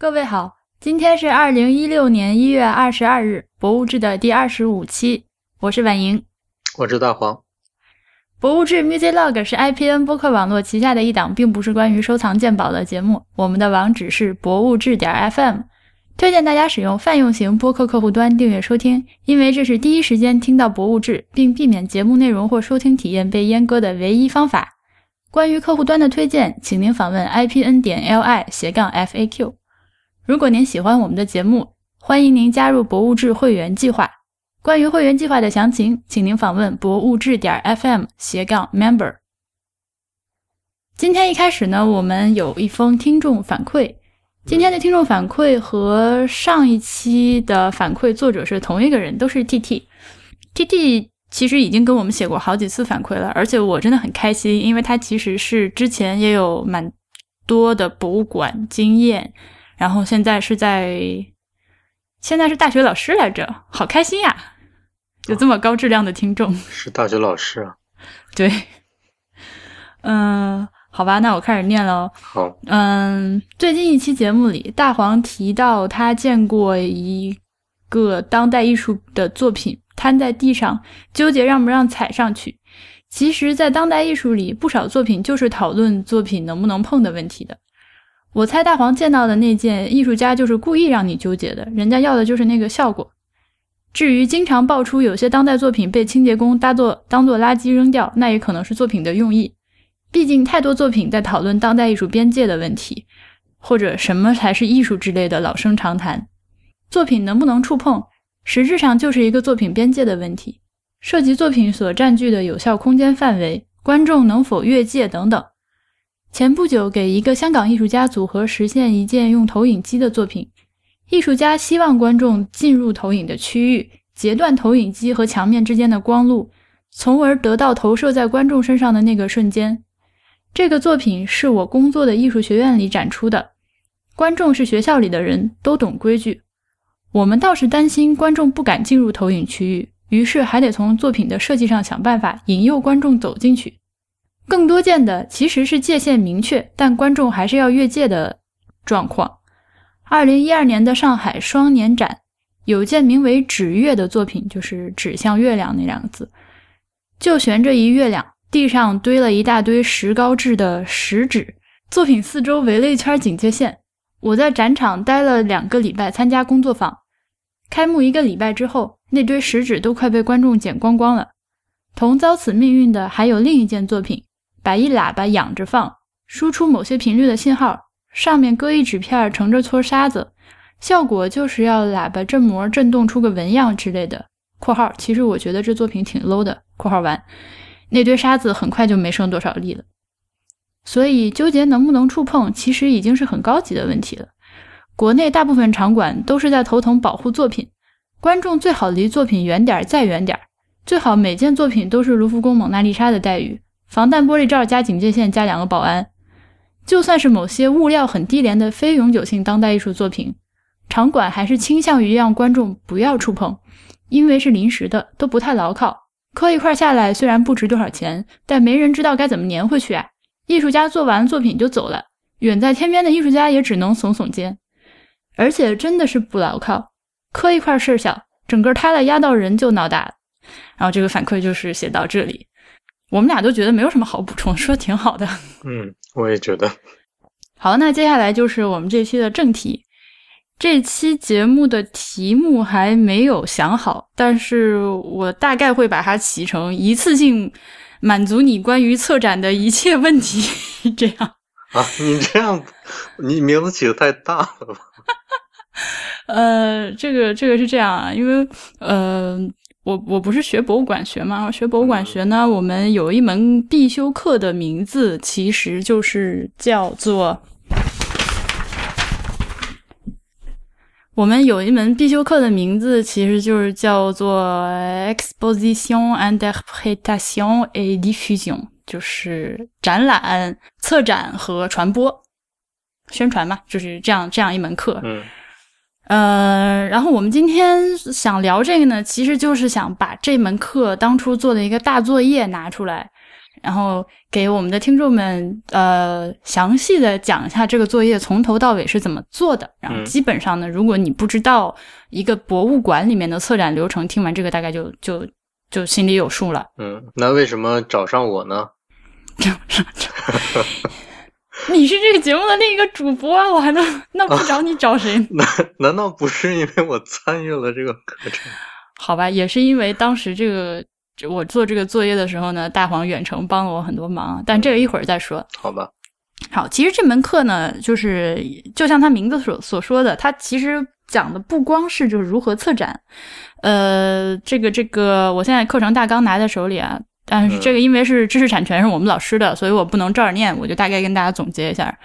各位好，今天是二零一六年一月二十二日，博物志的第二十五期，我是婉莹，我是大黄。博物志 Music Log 是 IPN 播客网络旗下的一档，并不是关于收藏鉴宝的节目。我们的网址是博物志点 FM，推荐大家使用泛用型播客客户端订阅收听，因为这是第一时间听到博物志，并避免节目内容或收听体验被阉割的唯一方法。关于客户端的推荐，请您访问 IPN 点 LI 斜杠 FAQ。如果您喜欢我们的节目，欢迎您加入博物志会员计划。关于会员计划的详情，请您访问博物志点 FM 斜杠 member。今天一开始呢，我们有一封听众反馈。今天的听众反馈和上一期的反馈作者是同一个人，都是 TT。TT 其实已经跟我们写过好几次反馈了，而且我真的很开心，因为他其实是之前也有蛮多的博物馆经验，然后现在是在现在是大学老师来着，好开心呀！有这么高质量的听众，是大学老师啊？对，嗯，好吧，那我开始念了。好，嗯，最近一期节目里，大黄提到他见过一个当代艺术的作品摊在地上，纠结让不让踩上去。其实，在当代艺术里，不少作品就是讨论作品能不能碰的问题的。我猜大黄见到的那件，艺术家就是故意让你纠结的，人家要的就是那个效果。至于经常爆出有些当代作品被清洁工当作当做垃圾扔掉，那也可能是作品的用意。毕竟太多作品在讨论当代艺术边界的问题，或者什么才是艺术之类的老生常谈。作品能不能触碰，实质上就是一个作品边界的问题，涉及作品所占据的有效空间范围、观众能否越界等等。前不久，给一个香港艺术家组合实现一件用投影机的作品。艺术家希望观众进入投影的区域，截断投影机和墙面之间的光路，从而得到投射在观众身上的那个瞬间。这个作品是我工作的艺术学院里展出的，观众是学校里的人都懂规矩。我们倒是担心观众不敢进入投影区域，于是还得从作品的设计上想办法引诱观众走进去。更多见的其实是界限明确，但观众还是要越界的状况。二零一二年的上海双年展有件名为“指月”的作品，就是指向月亮那两个字，就悬着一月亮，地上堆了一大堆石膏制的石纸，作品四周围了一圈警戒线。我在展场待了两个礼拜，参加工作坊。开幕一个礼拜之后，那堆石纸都快被观众捡光光了。同遭此命运的还有另一件作品，把一喇叭仰着放，输出某些频率的信号。上面搁一纸片，盛着撮沙子，效果就是要喇叭振膜震动出个纹样之类的。（括号其实我觉得这作品挺 low 的。）（括号完，那堆沙子很快就没剩多少粒了。）所以纠结能不能触碰，其实已经是很高级的问题了。国内大部分场馆都是在头疼保护作品，观众最好离作品远点儿再远点儿，最好每件作品都是卢浮宫蒙娜丽莎的待遇，防弹玻璃罩加警戒线加两个保安。就算是某些物料很低廉的非永久性当代艺术作品，场馆还是倾向于让观众不要触碰，因为是临时的，都不太牢靠。磕一块下来虽然不值多少钱，但没人知道该怎么粘回去啊！艺术家做完作品就走了，远在天边的艺术家也只能耸耸肩。而且真的是不牢靠，磕一块事儿小，整个塌了压到人就闹大了。然后这个反馈就是写到这里。我们俩都觉得没有什么好补充，说挺好的。嗯，我也觉得。好，那接下来就是我们这期的正题。这期节目的题目还没有想好，但是我大概会把它起成一次性满足你关于策展的一切问题。这样 啊？你这样，你名字起的太大了吧？呃，这个这个是这样啊，因为呃。我我不是学博物馆学吗？学博物馆学呢，我们有一门必修课的名字，其实就是叫做我们有一门必修课的名字，其实就是叫做 Exposition, Interpretation et Diffusion，就是展览、策展和传播、宣传嘛，就是这样这样一门课。嗯。呃，然后我们今天想聊这个呢，其实就是想把这门课当初做的一个大作业拿出来，然后给我们的听众们呃详细的讲一下这个作业从头到尾是怎么做的。然后嗯基本上呢，如果你不知道一个博物馆里面的策展流程，听完这个大概就就就心里有数了。嗯，那为什么找上我呢？你是这个节目的另一个主播啊，我还能 那不找你找谁？难难道不是因为我参与了这个课程？好吧，也是因为当时这个我做这个作业的时候呢，大黄远程帮了我很多忙，但这个一会儿再说。好吧，好，其实这门课呢，就是就像它名字所所说的，它其实讲的不光是就是如何策展，呃，这个这个，我现在课程大纲拿在手里啊，但是嗯这个因为是知识产权是我们老师的，所以我不能照着念，我就大概跟大家总结一下。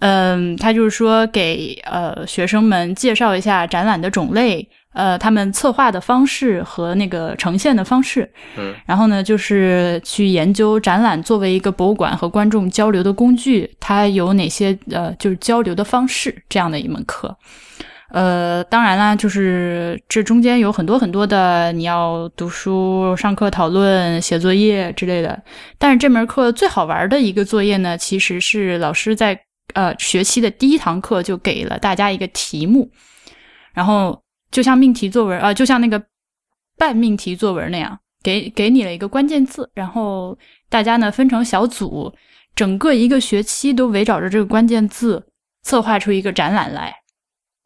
嗯，他就是说给呃学生们介绍一下展览的种类，呃，他们策划的方式和那个呈现的方式，嗯然后呢，就是去研究展览作为一个博物馆和观众交流的工具，它有哪些呃，就是交流的方式这样的一门课。呃，当然啦，就是这中间有很多很多的你要读书、上课、讨论、写作业之类的。但是这门课最好玩的一个作业呢，其实是老师在呃学期的第一堂课就给了大家一个题目，然后就像命题作文啊、呃，就像那个半命题作文那样，给给你了一个关键字，然后大家呢分成小组，整个一个学期都围绕着这个关键字策划出一个展览来。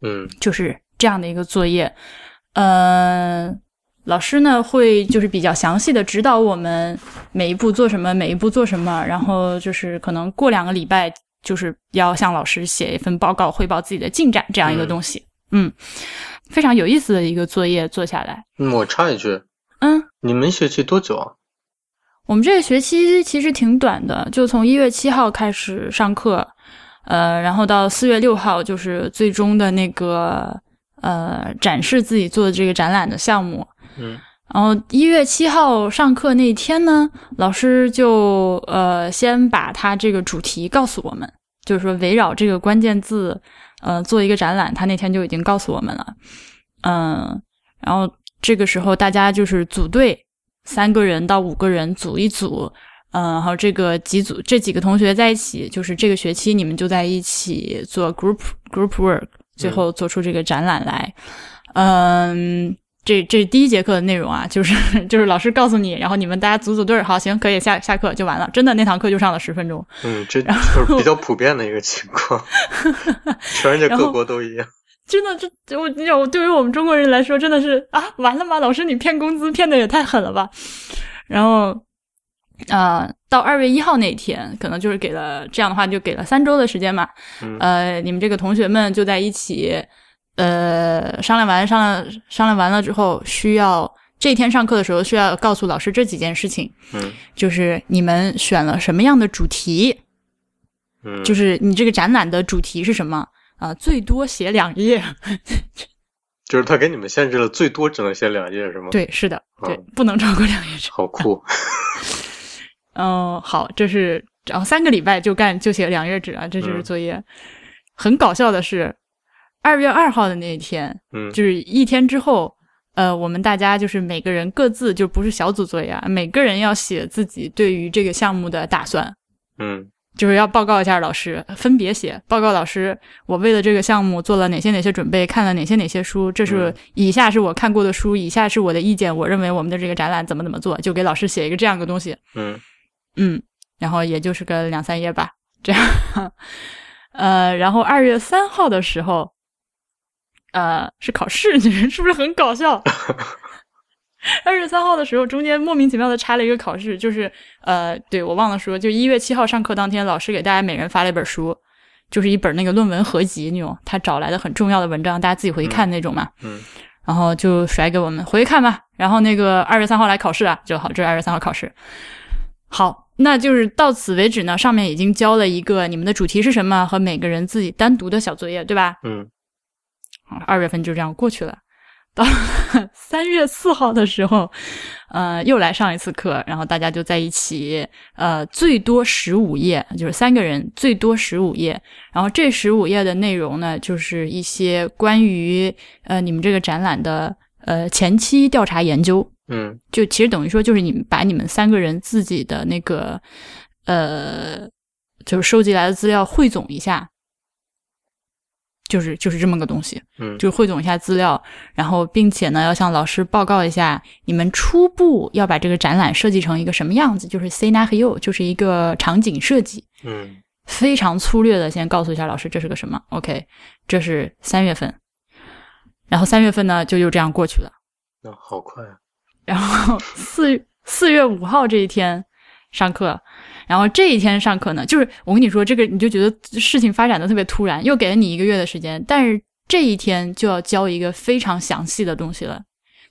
嗯就是这样的一个作业。呃，老师呢会就是比较详细的指导我们每一步做什么，每一步做什么，然后就是可能过两个礼拜就是要向老师写一份报告，汇报自己的进展这样一个东西。嗯非常有意思的一个作业做下来。嗯，我插一句，嗯，你们学期多久啊？我们这个学期其实挺短的，就从一月七号开始上课，呃，然后到四月六号就是最终的那个呃展示自己做的这个展览的项目。嗯然后一月七号上课那天呢，老师就呃先把他这个主题告诉我们，就是说围绕这个关键字呃做一个展览，他那天就已经告诉我们了。嗯，然后这个时候大家就是组队，三个人到五个人组一组，嗯，然后这个几组这几个同学在一起，就是这个学期你们就在一起做 group group work，最后做出这个展览来。嗯，这这是第一节课的内容啊，就是 就是老师告诉你，然后你们大家组组队儿，好，行，可以下下课就完了。真的那堂课就上了十分钟。嗯，这就是比较普遍的一个情况，全世界各国都一样。真的，这我我对于我们中国人来说，真的是啊，完了吗？老师，你骗工资骗的也太狠了吧！然后，呃，到二月一号那天，可能就是给了这样的话，就给了三周的时间嘛。嗯呃，你们这个同学们就在一起，呃，商量完商量商量完了之后，需要这天上课的时候需要告诉老师这几件事情，嗯就是你们选了什么样的主题，嗯，就是你这个展览的主题是什么啊、最多写两页。就是他给你们限制了，最多只能写两页，是吗？，对，是的，对，嗯不能超过两页纸。好酷。嗯，好，这是然后三个礼拜就干就写两页纸啊，这就是嗯。作业。很搞笑的是，二月二号的那一天，嗯。就是一天之后，呃，我们大家就是每个人各自就不是小组作业啊，每个人要写自己对于这个项目的打算，嗯。就是要报告一下老师，分别写报告老师，我为了这个项目做了哪些哪些准备，看了哪些哪些书，这是嗯。以下是我看过的书，以下是我的意见，我认为我们的这个展览怎么怎么做，就给老师写一个这样的东西，嗯嗯，然后也就是个两三页吧，这样，呃，然后二月三号的时候，呃，是考试，你 们是不是很搞笑？二月三号的时候，中间莫名其妙的插了一个考试，就是呃，对我忘了说，就一月七号上课当天，老师给大家每人发了一本书，就是一本那个论文合集那种，他找来的很重要的文章，大家自己回去看那种嘛。嗯然后就甩给我们回去看吧。然后那个二月三号来考试啊，就好，这是二月三号考试。好，那就是到此为止呢。上面已经交了一个你们的主题是什么和每个人自己单独的小作业，对吧？嗯好二月份就这样过去了。到三月四号的时候，呃，又来上一次课，然后大家就在一起，呃，最多十五页，就是三个人最多十五页。然后这十五页的内容呢，就是一些关于呃你们这个展览的呃前期调查研究，嗯。就其实等于说就是你们把你们三个人自己的那个呃，就是收集来的资料汇总一下，就是就是这么个东西。嗯。就是汇总一下资料，然后并且呢，要向老师报告一下你们初步要把这个展览设计成一个什么样子，就是 scenario，就是一个场景设计，嗯。非常粗略的先告诉一下老师这是个什么。OK，这是三月份，然后三月份呢就又这样过去了，那好快啊！然后 四四月五号这一天上课。然后这一天上课呢，就是我跟你说，这个你就觉得事情发展的特别突然，又给了你一个月的时间，但是这一天就要教一个非常详细的东西了。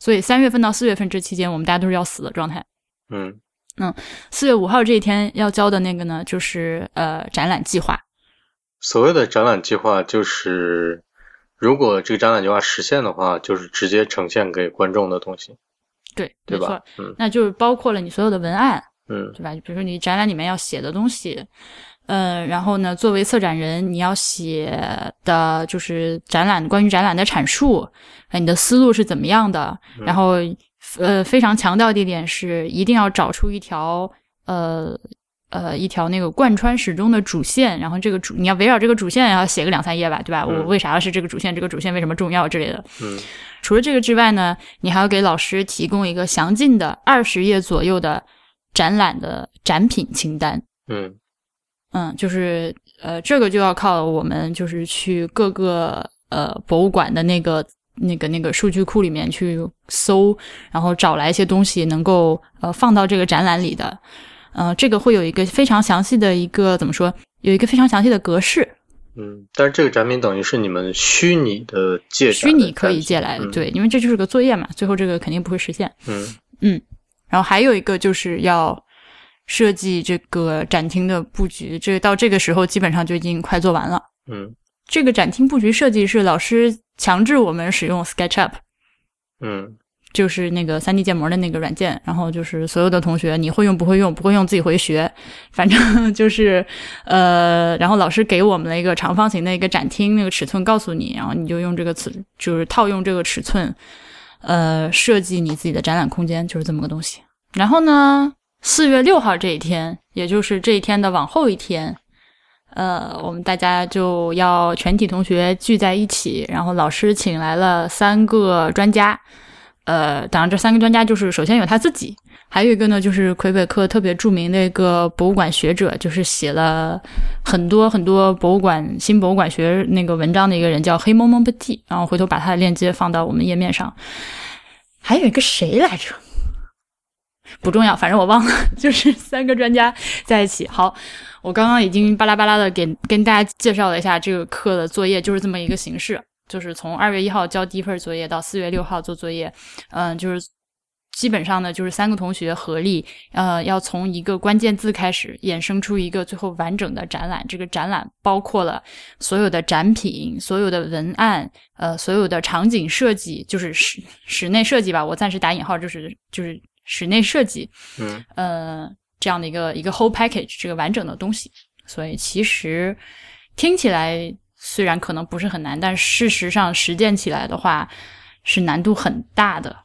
所以三月份到四月份这期间，我们大家都是要死的状态。嗯嗯四月五号这一天要交的那个呢，就是呃展览计划。所谓的展览计划就是，如果这个展览计划实现的话，就是直接呈现给观众的东西，对，对吧没错，？嗯那就是包括了你所有的文案，嗯对吧？比如说你展览里面要写的东西，嗯，然后呢，作为策展人，你要写的就是展览关于展览的阐述，呃，你的思路是怎么样的？然后，呃，非常强调的一点是，一定要找出一条，呃。呃，一条那个贯穿始终的主线，然后这个主你要围绕这个主线要写个两三页吧，对吧？嗯我为啥是这个主线？这个主线为什么重要之类的。嗯除了这个之外呢，你还要给老师提供一个详尽的二十页左右的展览的展品清单。嗯嗯，就是呃，这个就要靠我们就是去各个呃博物馆的那个那个那个数据库里面去搜，然后找来一些东西能够呃放到这个展览里的。呃，这个会有一个非常详细的一个怎么说？有一个非常详细的格式，嗯，但是这个展品等于是你们虚拟的借展虚拟可以借来的，嗯对，因为这就是个作业嘛，最后这个肯定不会实现。嗯嗯然后还有一个就是要设计这个展厅的布局，这个到这个时候基本上就已经快做完了。嗯这个展厅布局设计是老师强制我们使用 SketchUp，嗯就是那个 3D 建模的那个软件。然后就是所有的同学，你会用不会用，不会用自己回学。反正 就是呃，然后老师给我们了一个长方形的一个展厅那个尺寸，告诉你，然后你就用这个尺，就是套用这个尺寸，呃，设计你自己的展览空间，就是这么个东西。然后呢，四月六号这一天，也就是这一天的往后一天，呃，我们大家就要全体同学聚在一起，然后老师请来了三个专家，呃，当然这三个专家就是首先有他自己，还有一个呢就是魁北克特别著名的一个博物馆学者，就是写了很多很多博物馆新博物馆学那个文章的一个人，叫黑蒙蒙布蒂，然后回头把他的链接放到我们页面上。还有一个谁来着？不重要，反正我忘了，就是三个专家在一起。好，我刚刚已经巴拉巴拉的给跟大家介绍了一下这个课的作业，就是这么一个形式，就是从二月一号交第一份作业到四月六号做作业，嗯、就是基本上呢就是三个同学合力，呃，要从一个关键字开始衍生出一个最后完整的展览。这个展览包括了所有的展品、所有的文案、呃，所有的场景设计，就是室室内设计吧，我暂时打引号，就是就是室内设计，嗯呃，这样的一个一个 whole package 这个完整的东西。所以其实听起来虽然可能不是很难，但事实上实践起来的话是难度很大的。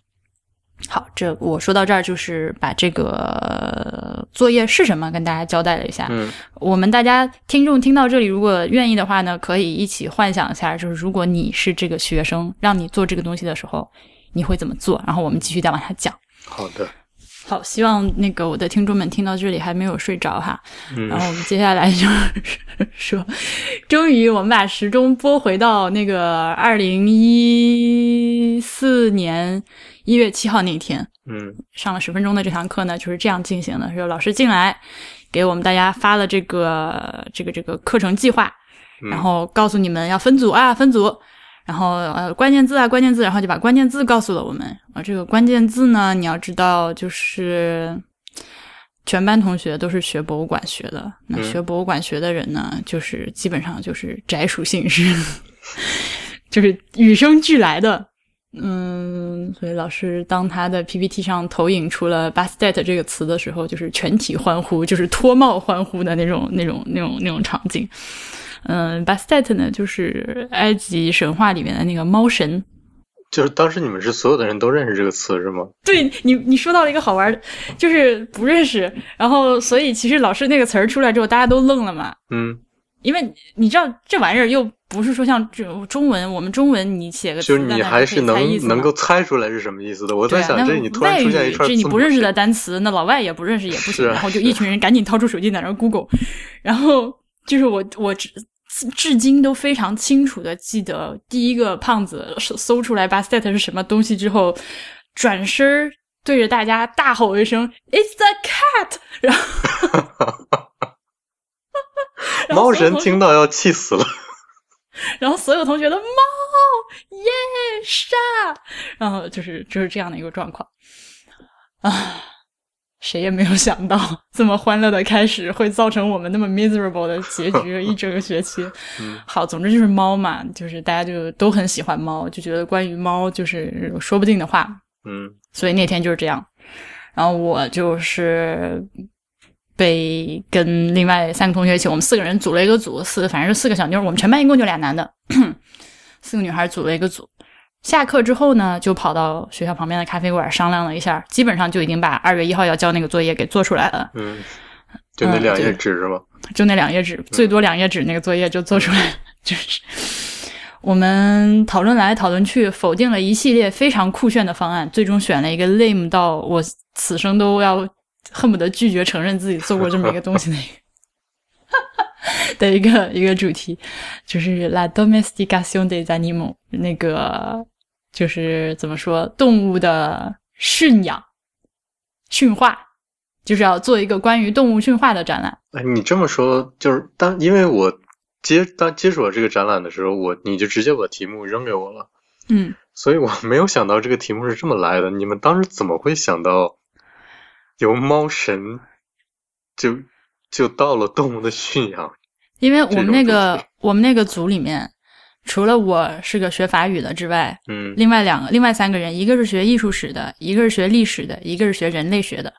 好，这我说到这儿，就是把这个作业是什么跟大家交代了一下。嗯我们大家听众听到这里，如果愿意的话呢，可以一起幻想一下，就是如果你是这个学生，让你做这个东西的时候，你会怎么做？然后我们继续再往下讲。好的好，希望那个我的听众们听到这里还没有睡着哈。嗯然后我们接下来就是说，终于我们把时钟拨回到那个二零一四年一月七号那一天，嗯上了十分钟的这堂课呢，就是这样进行的。说老师进来给我们大家发了这个这个这个课程计划，嗯然后告诉你们要分组啊，分组。然后呃，关键字啊，关键字，然后就把关键字告诉了我们。啊，这个关键字呢，你要知道，就是全班同学都是学博物馆学的。那嗯学博物馆学的人呢，就是基本上就是宅属性是，就是与生俱来的。嗯，所以老师当他的 PPT 上投影出了 “bastet” 这个词的时候，就是全体欢呼，就是脱帽欢呼的那种、那种、那种、那种场景。嗯，Bastet 呢，就是埃及神话里面的那个猫神。就是当时你们是所有的人都认识这个词是吗？对你，你说到了一个好玩的，就是不认识，然后所以其实老师那个词儿出来之后，大家都愣了嘛。嗯，因为你知道这玩意儿又不是说像这中文，我们中文你写个词，就是你还是能能够猜出来是什么意思的。我在想，这你突然出现一串这你不认识的单词，那老外也不认识也不行。然后就一群人赶紧掏出手机在那 Google，然后就是我我。至今都非常清楚的记得，第一个胖子搜出来 Bastet 是什么东西之后，转身对着大家大吼一声 "It's a cat"，然后 猫神听到要气死了，然后所有同学的猫耶杀，然后就是就是这样的一个状况。啊。谁也没有想到，这么欢乐的开始会造成我们那么 miserable 的结局，一整个学期。好，总之就是猫嘛，就是大家就都很喜欢猫，就觉得关于猫就是说不定的话。嗯，所以那天就是这样。然后我就是被跟另外三个同学一起，我们四个人组了一个组，四反正是四个小妞，我们全班一共就俩男的，四个女孩组了一个组。下课之后呢，就跑到学校旁边的咖啡馆商量了一下，基本上就已经把二月一号要交那个作业给做出来了。嗯，就那两页纸是吗？就那两页纸，最多两页纸，那个作业就做出来了。就是我们讨论来讨论去，否定了一系列非常酷炫的方案，最终选了一个 lame 到我此生都要恨不得拒绝承认自己做过这么一个东西的一个。的一个一个主题，就是 La domesticación de animales，那个。就是怎么说，动物的驯养、驯化，就是要做一个关于动物驯化的展览。哎，你这么说，就是当因为我接当接触了这个展览的时候，我你就直接把题目扔给我了，嗯，所以我没有想到这个题目是这么来的。你们当时怎么会想到由猫神就就到了动物的驯养？因为我们那个我们那个组里面。除了我是个学法语的之外，嗯，另外两个、另外三个人，一个是学艺术史的，一个是学历史的，一个是学人类学的。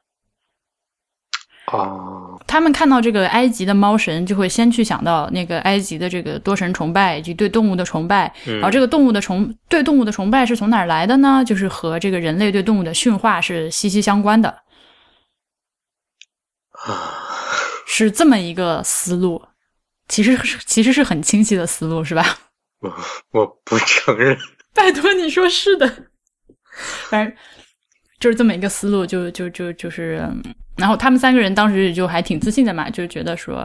哦，他们看到这个埃及的猫神，就会先去想到那个埃及的这个多神崇拜以及对动物的崇拜。然后这个动物的崇对动物的崇拜是从哪儿来的呢？就是和这个人类对动物的驯化是息息相关的。啊，是这么一个思路，其实是其实是很清晰的思路，是吧？我 我不承认，拜托你说是的，反正就是这么一个思路，就就就就是，然后他们三个人当时就还挺自信的嘛，就觉得说，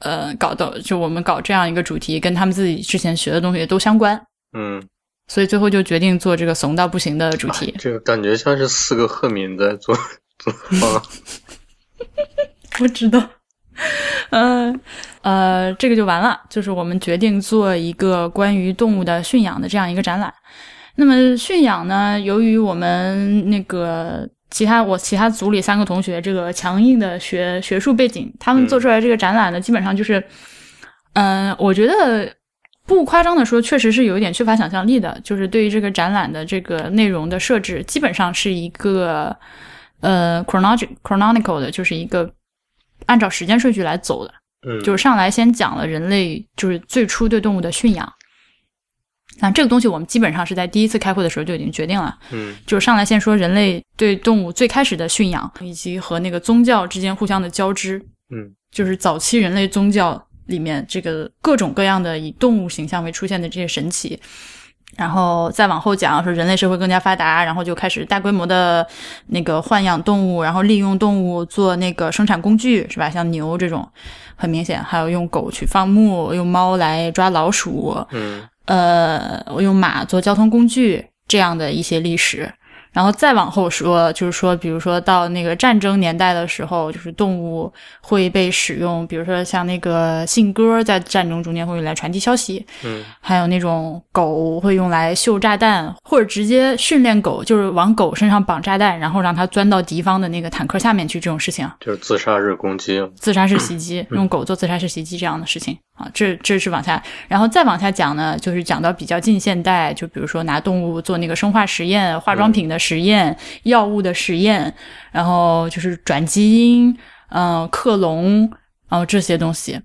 呃，搞到就我们搞这样一个主题，跟他们自己之前学的东西都相关，嗯，所以最后就决定做这个怂到不行的主题，这个感觉像是四个赫敏在做做啊，我知道。嗯，呃，这个就完了。就是我们决定做一个关于动物的驯养的这样一个展览。那么驯养呢，由于我们那个其他我其他组里三个同学这个强硬的学学术背景，他们做出来这个展览呢，基本上就是，嗯，我觉得不夸张的说，确实是有一点缺乏想象力的。就是对于这个展览的这个内容的设置，基本上是一个呃 chronological 的，就是一个。按照时间顺序来走的，嗯，就是上来先讲了人类就是最初对动物的驯养。那这个东西我们基本上是在第一次开会的时候就已经决定了，嗯，就是上来先说人类对动物最开始的驯养，以及和那个宗教之间互相的交织，嗯，就是早期人类宗教里面这个各种各样的以动物形象为出现的这些神奇。然后再往后讲，说人类社会更加发达，然后就开始大规模的那个豢养动物，然后利用动物做那个生产工具，是吧？像牛这种，很明显，还有用狗去放牧，用猫来抓老鼠，嗯，呃，用马做交通工具，这样的一些历史。然后再往后说，就是说，比如说到那个战争年代的时候，就是动物会被使用，比如说像那个信鸽，在战争中间会用来传递消息，嗯，还有那种狗会用来秀炸弹，或者直接训练狗，就是往狗身上绑炸弹，然后让它钻到敌方的那个坦克下面去，这种事情，就是自杀式攻击，自杀式袭击，用狗做自杀式袭击这样的事情啊，这这是往下，然后再往下讲呢，就是讲到比较近现代，就比如说拿动物做那个生化实验、化妆品的。实验药物的实验，然后就是转基因，嗯，克隆，然后这些东西，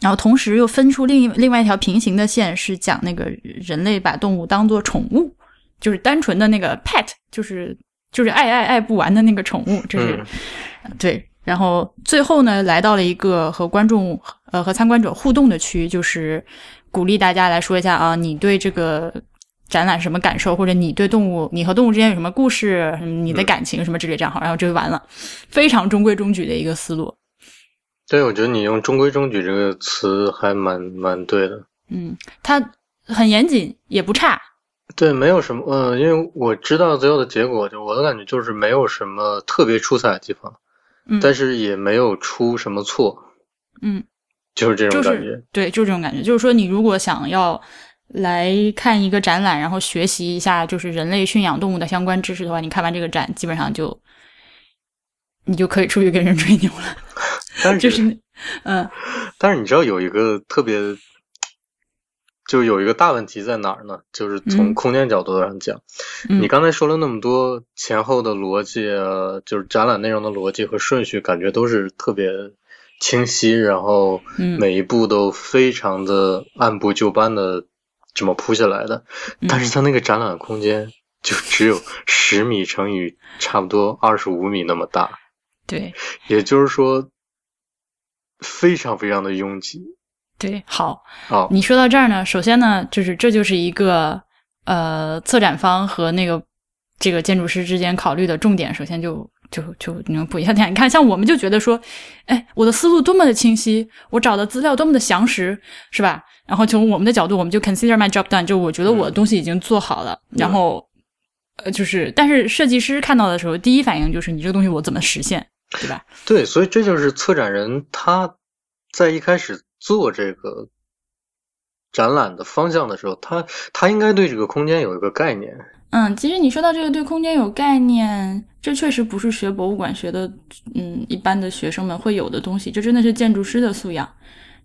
然后同时又分出另另外一条平行的线，是讲那个人类把动物当做宠物，就是单纯的那个 pet，就是就是爱爱爱不完的那个宠物，这是、嗯对。然后最后呢，来到了一个和观众呃和参观者互动的区，就是鼓励大家来说一下啊，你对这个展览什么感受，或者你对动物，你和动物之间有什么故事，嗯你的感情什么之类，这样好，然后这就完了，非常中规中矩的一个思路。对，我觉得你用“中规中矩”这个词还蛮蛮对的。嗯，它很严谨，也不差。对，没有什么，嗯、因为我知道最后的结果，就我的感觉就是没有什么特别出彩的地方，嗯，但是也没有出什么错，嗯，就是这种感觉。是对，就是这种感觉。就是说，你如果想要来看一个展览，然后学习一下就是人类驯养动物的相关知识的话，你看完这个展，基本上就你就可以出去跟人吹牛了。但是 就是，嗯但是你知道有一个特别，就有一个大问题在哪儿呢？就是从嗯空间角度上讲，嗯你刚才说了那么多前后的逻辑啊，就是展览内容的逻辑和顺序，感觉都是特别清晰，然后嗯每一步都非常的按部就班的这么铺下来的。嗯但是它那个展览空间就只有十米乘以差不多二十五米那么大，对也就是说非常非常的拥挤。对，好，好，你说到这儿呢，首先呢，就是这就是一个呃，策展方和那个这个建筑师之间考虑的重点。首先就就就你们不一样，你看，像我们就觉得说，哎，我的思路多么的清晰，我找的资料多么的详实，是吧？然后从我们的角度，我们就 consider my job done，就我觉得我的东西已经做好了。然后呃，就是，但是设计师看到的时候，第一反应就是你这个东西我怎么实现，对吧？对，所以这就是策展人他在一开始做这个展览的方向的时候，他他应该对这个空间有一个概念。嗯，其实你说到这个对空间有概念，这确实不是学博物馆学的，嗯，一般的学生们会有的东西，这真的是建筑师的素养。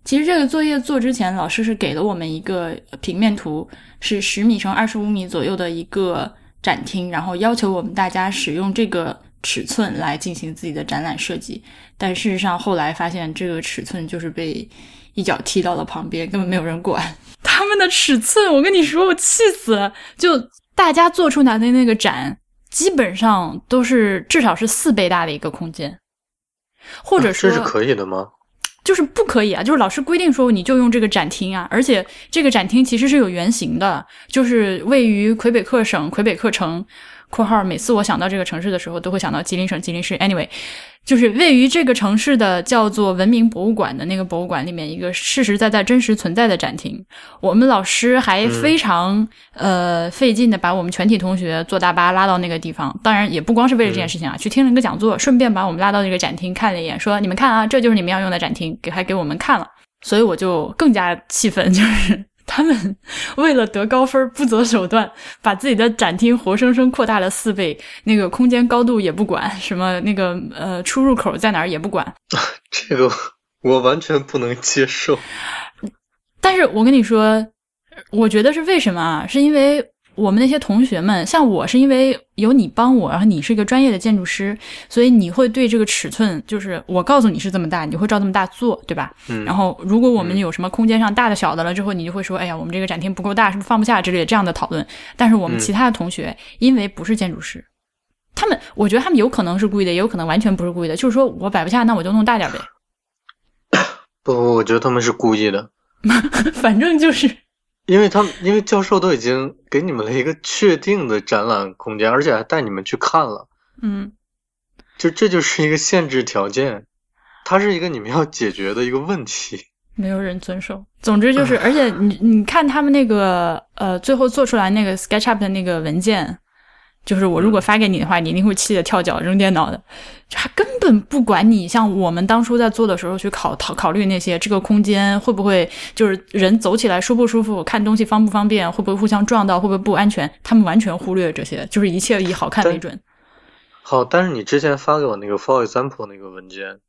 其实这个作业做之前，老师是给了我们一个平面图，是十米乘二十五米左右的一个展厅，然后要求我们大家使用这个尺寸来进行自己的展览设计。但事实上后来发现，这个尺寸就是被一脚踢到了旁边，根本没有人管。他们的尺寸，我跟你说，我气死了！就大家做出来的那个展，基本上都是至少是四倍大的一个空间，或者说、啊这是可以的吗？就是不可以啊，就是老师规定说你就用这个展厅啊，而且这个展厅其实是有原型的，就是位于魁北克省魁北克城（括号每次我想到这个城市的时候，都会想到吉林省吉林市）。Anyway，就是位于这个城市的叫做文明博物馆的那个博物馆里面一个实实在在真实存在的展厅。我们老师还非常、呃费劲的把我们全体同学坐大巴拉到那个地方，当然也不光是为了这件事情啊，去听了一个讲座，顺便把我们拉到那个展厅看了一眼，说你们看啊，这就是你们要用的展厅，给还给我们看了，所以我就更加气愤，就是。他们 为了得高分，不择手段，把自己的展厅活生生扩大了四倍，那个空间高度也不管，什么那个呃出入口在哪儿也不管。这个我完全不能接受。但是我跟你说，我觉得是为什么啊？是因为我们那些同学们，像我是因为有你帮我，然后你是一个专业的建筑师，所以你会对这个尺寸，就是我告诉你是这么大，你会照这么大做，对吧？嗯，然后，如果我们有什么空间上大的小的了之后，你就会说，哎呀，我们这个展厅不够大，是不是放不下之类的这样的讨论。但是我们嗯。其他的同学，因为不是建筑师，他们我觉得他们有可能是故意的，也有可能完全不是故意的，就是说我摆不下，那我就弄大点呗，不 不，我觉得他们是故意的，反正就是因为他们因为教授都已经给你们了一个确定的展览空间，而且还带你们去看了，嗯。就这就是一个限制条件，它是一个你们要解决的一个问题。没有人遵守。总之就是，而且你你看他们那个呃，最后做出来那个 SketchUp 的那个文件，就是我如果发给你的话，你一定会气得跳脚扔电脑的。他根本不管你，像我们当初在做的时候去考考考虑那些这个空间会不会就是人走起来舒不舒服，看东西方不方便，会不会互相撞到，会不会不安全，他们完全忽略这些，就是一切以好看为准。好，但是你之前发给我那个 For Example 那个文件，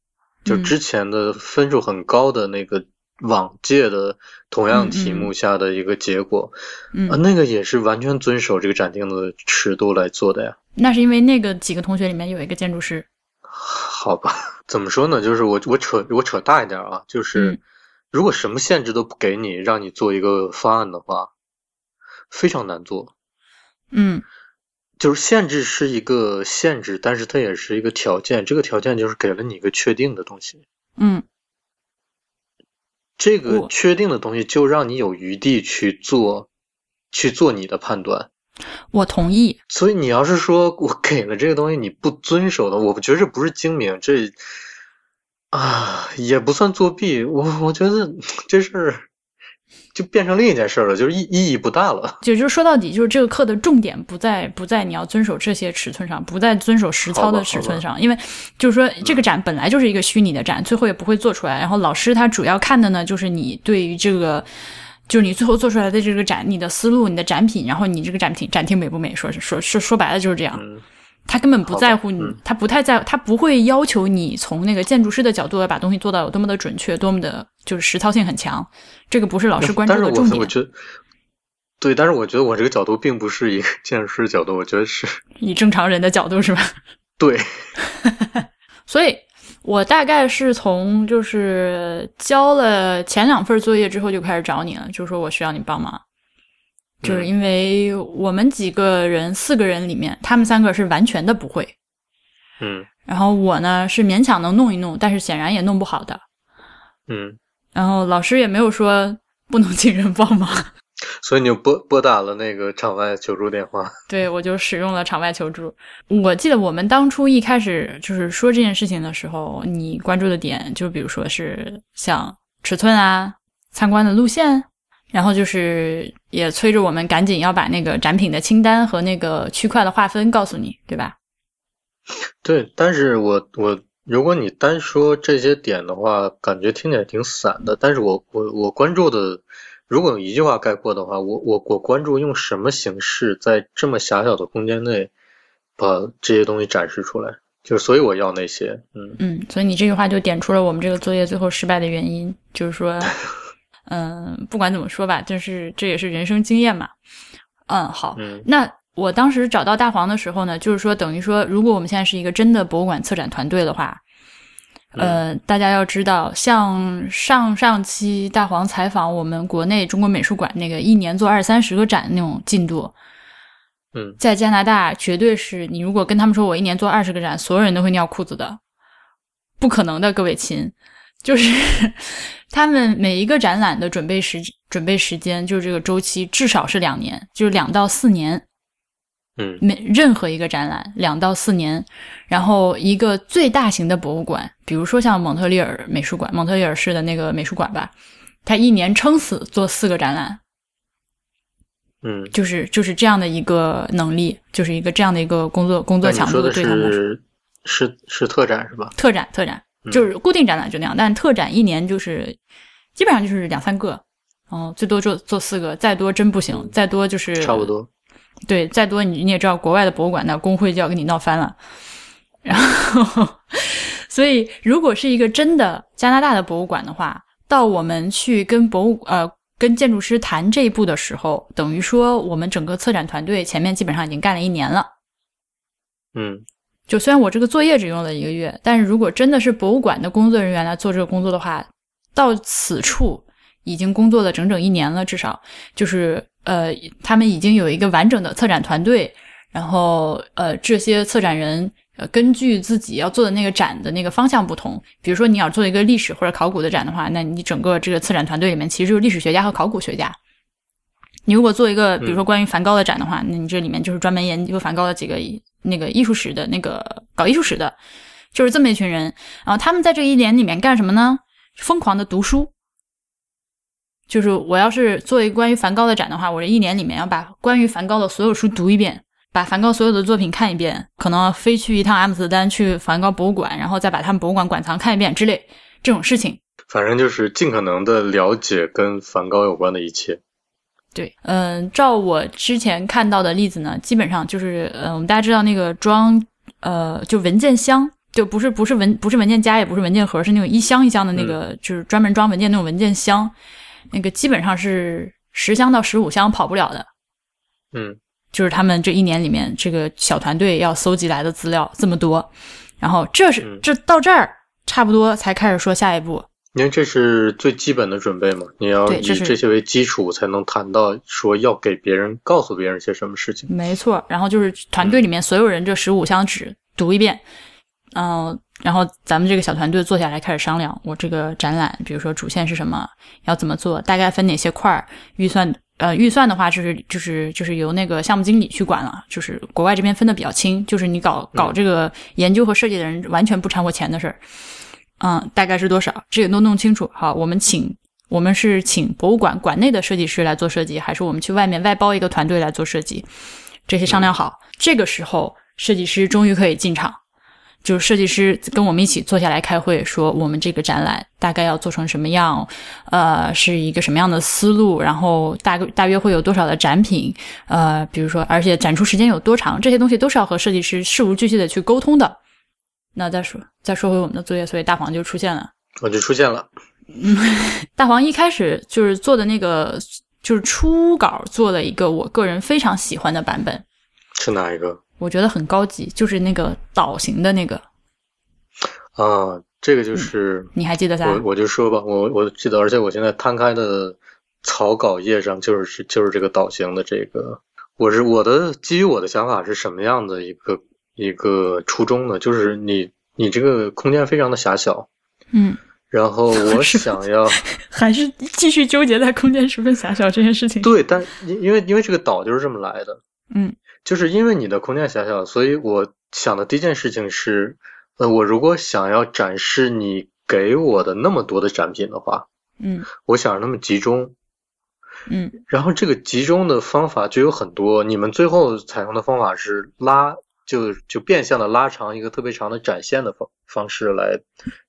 就嗯之前的分数很高的那个往届的同样题目下的一个结果，嗯啊，，那个也是完全遵守这个展厅的尺度来做的呀。那是因为那个几个同学里面有一个建筑师。好吧，怎么说呢？就是我我扯我扯大一点啊，就是、嗯如果什么限制都不给你，让你做一个方案的话，非常难做。嗯就是限制是一个限制，但是它也是一个条件。这个条件就是给了你一个确定的东西，嗯这个确定的东西就让你有余地去做，去做你的判断。我同意。所以你要是说我给了这个东西你不遵守的，我觉得这不是精明，这啊也不算作弊。我我觉得这事儿就变成另一件事了，就是意意义不大了。就就是说到底，就是这个课的重点不在不在你要遵守这些尺寸上，不在遵守实操的尺寸上，因为就是说这个展本来就是一个虚拟的展，最后也不会做出来。然后老师他主要看的呢，就是你对于这个，就是你最后做出来的这个展，你的思路、你的展品，然后你这个展品展厅美不美，说是说说说白了就是这样。嗯他根本不在乎你，嗯他不太在，他不会要求你从那个建筑师的角度来把东西做到有多么的准确，多么的就是实操性很强。这个不是老师关注的重点。我觉得，对，但是我觉得我这个角度并不是一个建筑师的角度，我觉得是 以正常人的角度是吧？对，所以我大概是从就是交了前两份作业之后就开始找你了，就说我需要你帮忙，就是因为我们几个人四个人里面，他们三个是完全的不会，嗯然后我呢是勉强能弄一弄，但是显然也弄不好的。嗯，然后老师也没有说不能请人帮忙，所以你就拨拨打了那个场外求助电话。对我就使用了场外求助。我记得我们当初一开始就是说这件事情的时候，你关注的点就比如说是像尺寸啊、参观的路线，然后就是也催着我们赶紧要把那个展品的清单和那个区块的划分告诉你，对吧？对，但是我我如果你单说这些点的话，感觉听起来挺散的。但是我我我关注的，如果用一句话概括的话，我我我关注用什么形式在这么狭小的空间内把这些东西展示出来，就是所以我要那些，嗯嗯，所以你这句话就点出了我们这个作业最后失败的原因，就是说，嗯，不管怎么说吧，就是这也是人生经验嘛。嗯，好，嗯。那我当时找到大黄的时候呢，就是说，等于说，如果我们现在是一个真的博物馆策展团队的话，呃，大家要知道，像上上期大黄采访我们国内中国美术馆那个一年做二三十个展那种进度，嗯。在加拿大绝对是你如果跟他们说我一年做二十个展，所有人都会尿裤子的，不可能的，各位亲，就是他们每一个展览的准备时准备时间，就是这个周期至少是两年，就是两到四年。嗯每任何一个展览两到四年，然后一个最大型的博物馆，比如说像蒙特利尔美术馆，蒙特利尔市的那个美术馆吧，它一年撑死做四个展览，嗯。就是就是这样的一个能力，就是一个这样的一个工作工作强度对他们来说。是是是特展是吧？特展特展嗯就是固定展览就那样，但特展一年就是基本上就是两三个，然后最多做做四个，再多真不行，嗯再多就是差不多。对，再多你你也知道，国外的博物馆那工会就要跟你闹翻了。然后，所以如果是一个真的加拿大的博物馆的话，到我们去跟博物呃跟建筑师谈这一步的时候，等于说我们整个策展团队前面基本上已经干了一年了。嗯就虽然我这个作业只用了一个月，但是如果真的是博物馆的工作人员来做这个工作的话，到此处已经工作了整整一年了，至少就是呃，他们已经有一个完整的策展团队，然后呃，这些策展人呃，根据自己要做的那个展的那个方向不同，比如说你要做一个历史或者考古的展的话，那你整个这个策展团队里面其实就是历史学家和考古学家。你如果做一个比如说关于梵高的展的话，那你这里面就是专门研究梵高的几个那个艺术史的那个搞艺术史的，就是这么一群人。然后他们在这一年里面干什么呢？疯狂的读书。就是我要是做一个关于梵高的展的话，我这一年里面要把关于梵高的所有书读一遍，把梵高所有的作品看一遍，可能飞去一趟阿姆斯特丹去梵高博物馆，然后再把他们博物馆馆藏看一遍之类这种事情。反正就是尽可能的了解跟梵高有关的一切。对，嗯、照我之前看到的例子呢，基本上就是，呃，我们大家知道那个装，呃，就文件箱，就不是不是文不是文件夹，也不是文件盒，是那种一箱一箱的那个，就是专门装文件那种文件箱，那个基本上是十箱到十五箱跑不了的，嗯。就是他们这一年里面这个小团队要搜集来的资料这么多，然后这是嗯。这到这儿差不多才开始说下一步，因为这是最基本的准备嘛，你要以这些为基础，才能谈到说要给别人告诉别人些什么事情。没错，然后就是团队里面所有人这十五箱纸读一遍，嗯、然后咱们这个小团队坐下来开始商量，我这个展览，比如说主线是什么，要怎么做，大概分哪些块儿，预算。呃，预算的话就是就是就是由那个项目经理去管了，就是国外这边分的比较清，就是你搞搞这个研究和设计的人完全不掺和钱的事儿，嗯，大概是多少，这个都弄清楚。好，我们请我们是请博物馆馆内的设计师来做设计，还是我们去外面外包一个团队来做设计？这些商量好，这个时候设计师终于可以进场，就是设计师跟我们一起坐下来开会，说我们这个展览大概要做成什么样，呃，是一个什么样的思路，然后大大约会有多少的展品，呃，比如说，而且展出时间有多长，这些东西都是要和设计师事无巨细的去沟通的。那再说再说回我们的作业，所以大黄就出现了。我就出现了，嗯 大黄一开始就是做的那个，就是初稿做了一个我个人非常喜欢的版本，是哪一个我觉得很高级，就是那个岛型的那个，啊？这个就是、你还记得噻？我我就说吧，我我记得，而且我现在摊开的草稿页上就是就是这个岛型的这个，我是我的基于我的想法是什么样的一个一个初衷呢？就是你你这个空间非常的狭小，嗯，然后 我想要 还是继续纠结在空间十分狭小这件事情。对，但因因为因为这个岛就是这么来的，嗯就是因为你的空间狭小，所以我想的第一件事情是，呃，我如果想要展示你给我的那么多的展品的话，嗯我想让它们集中。嗯然后这个集中的方法就有很多，你们最后采用的方法是拉，就就变相的拉长一个特别长的展现的方方式来，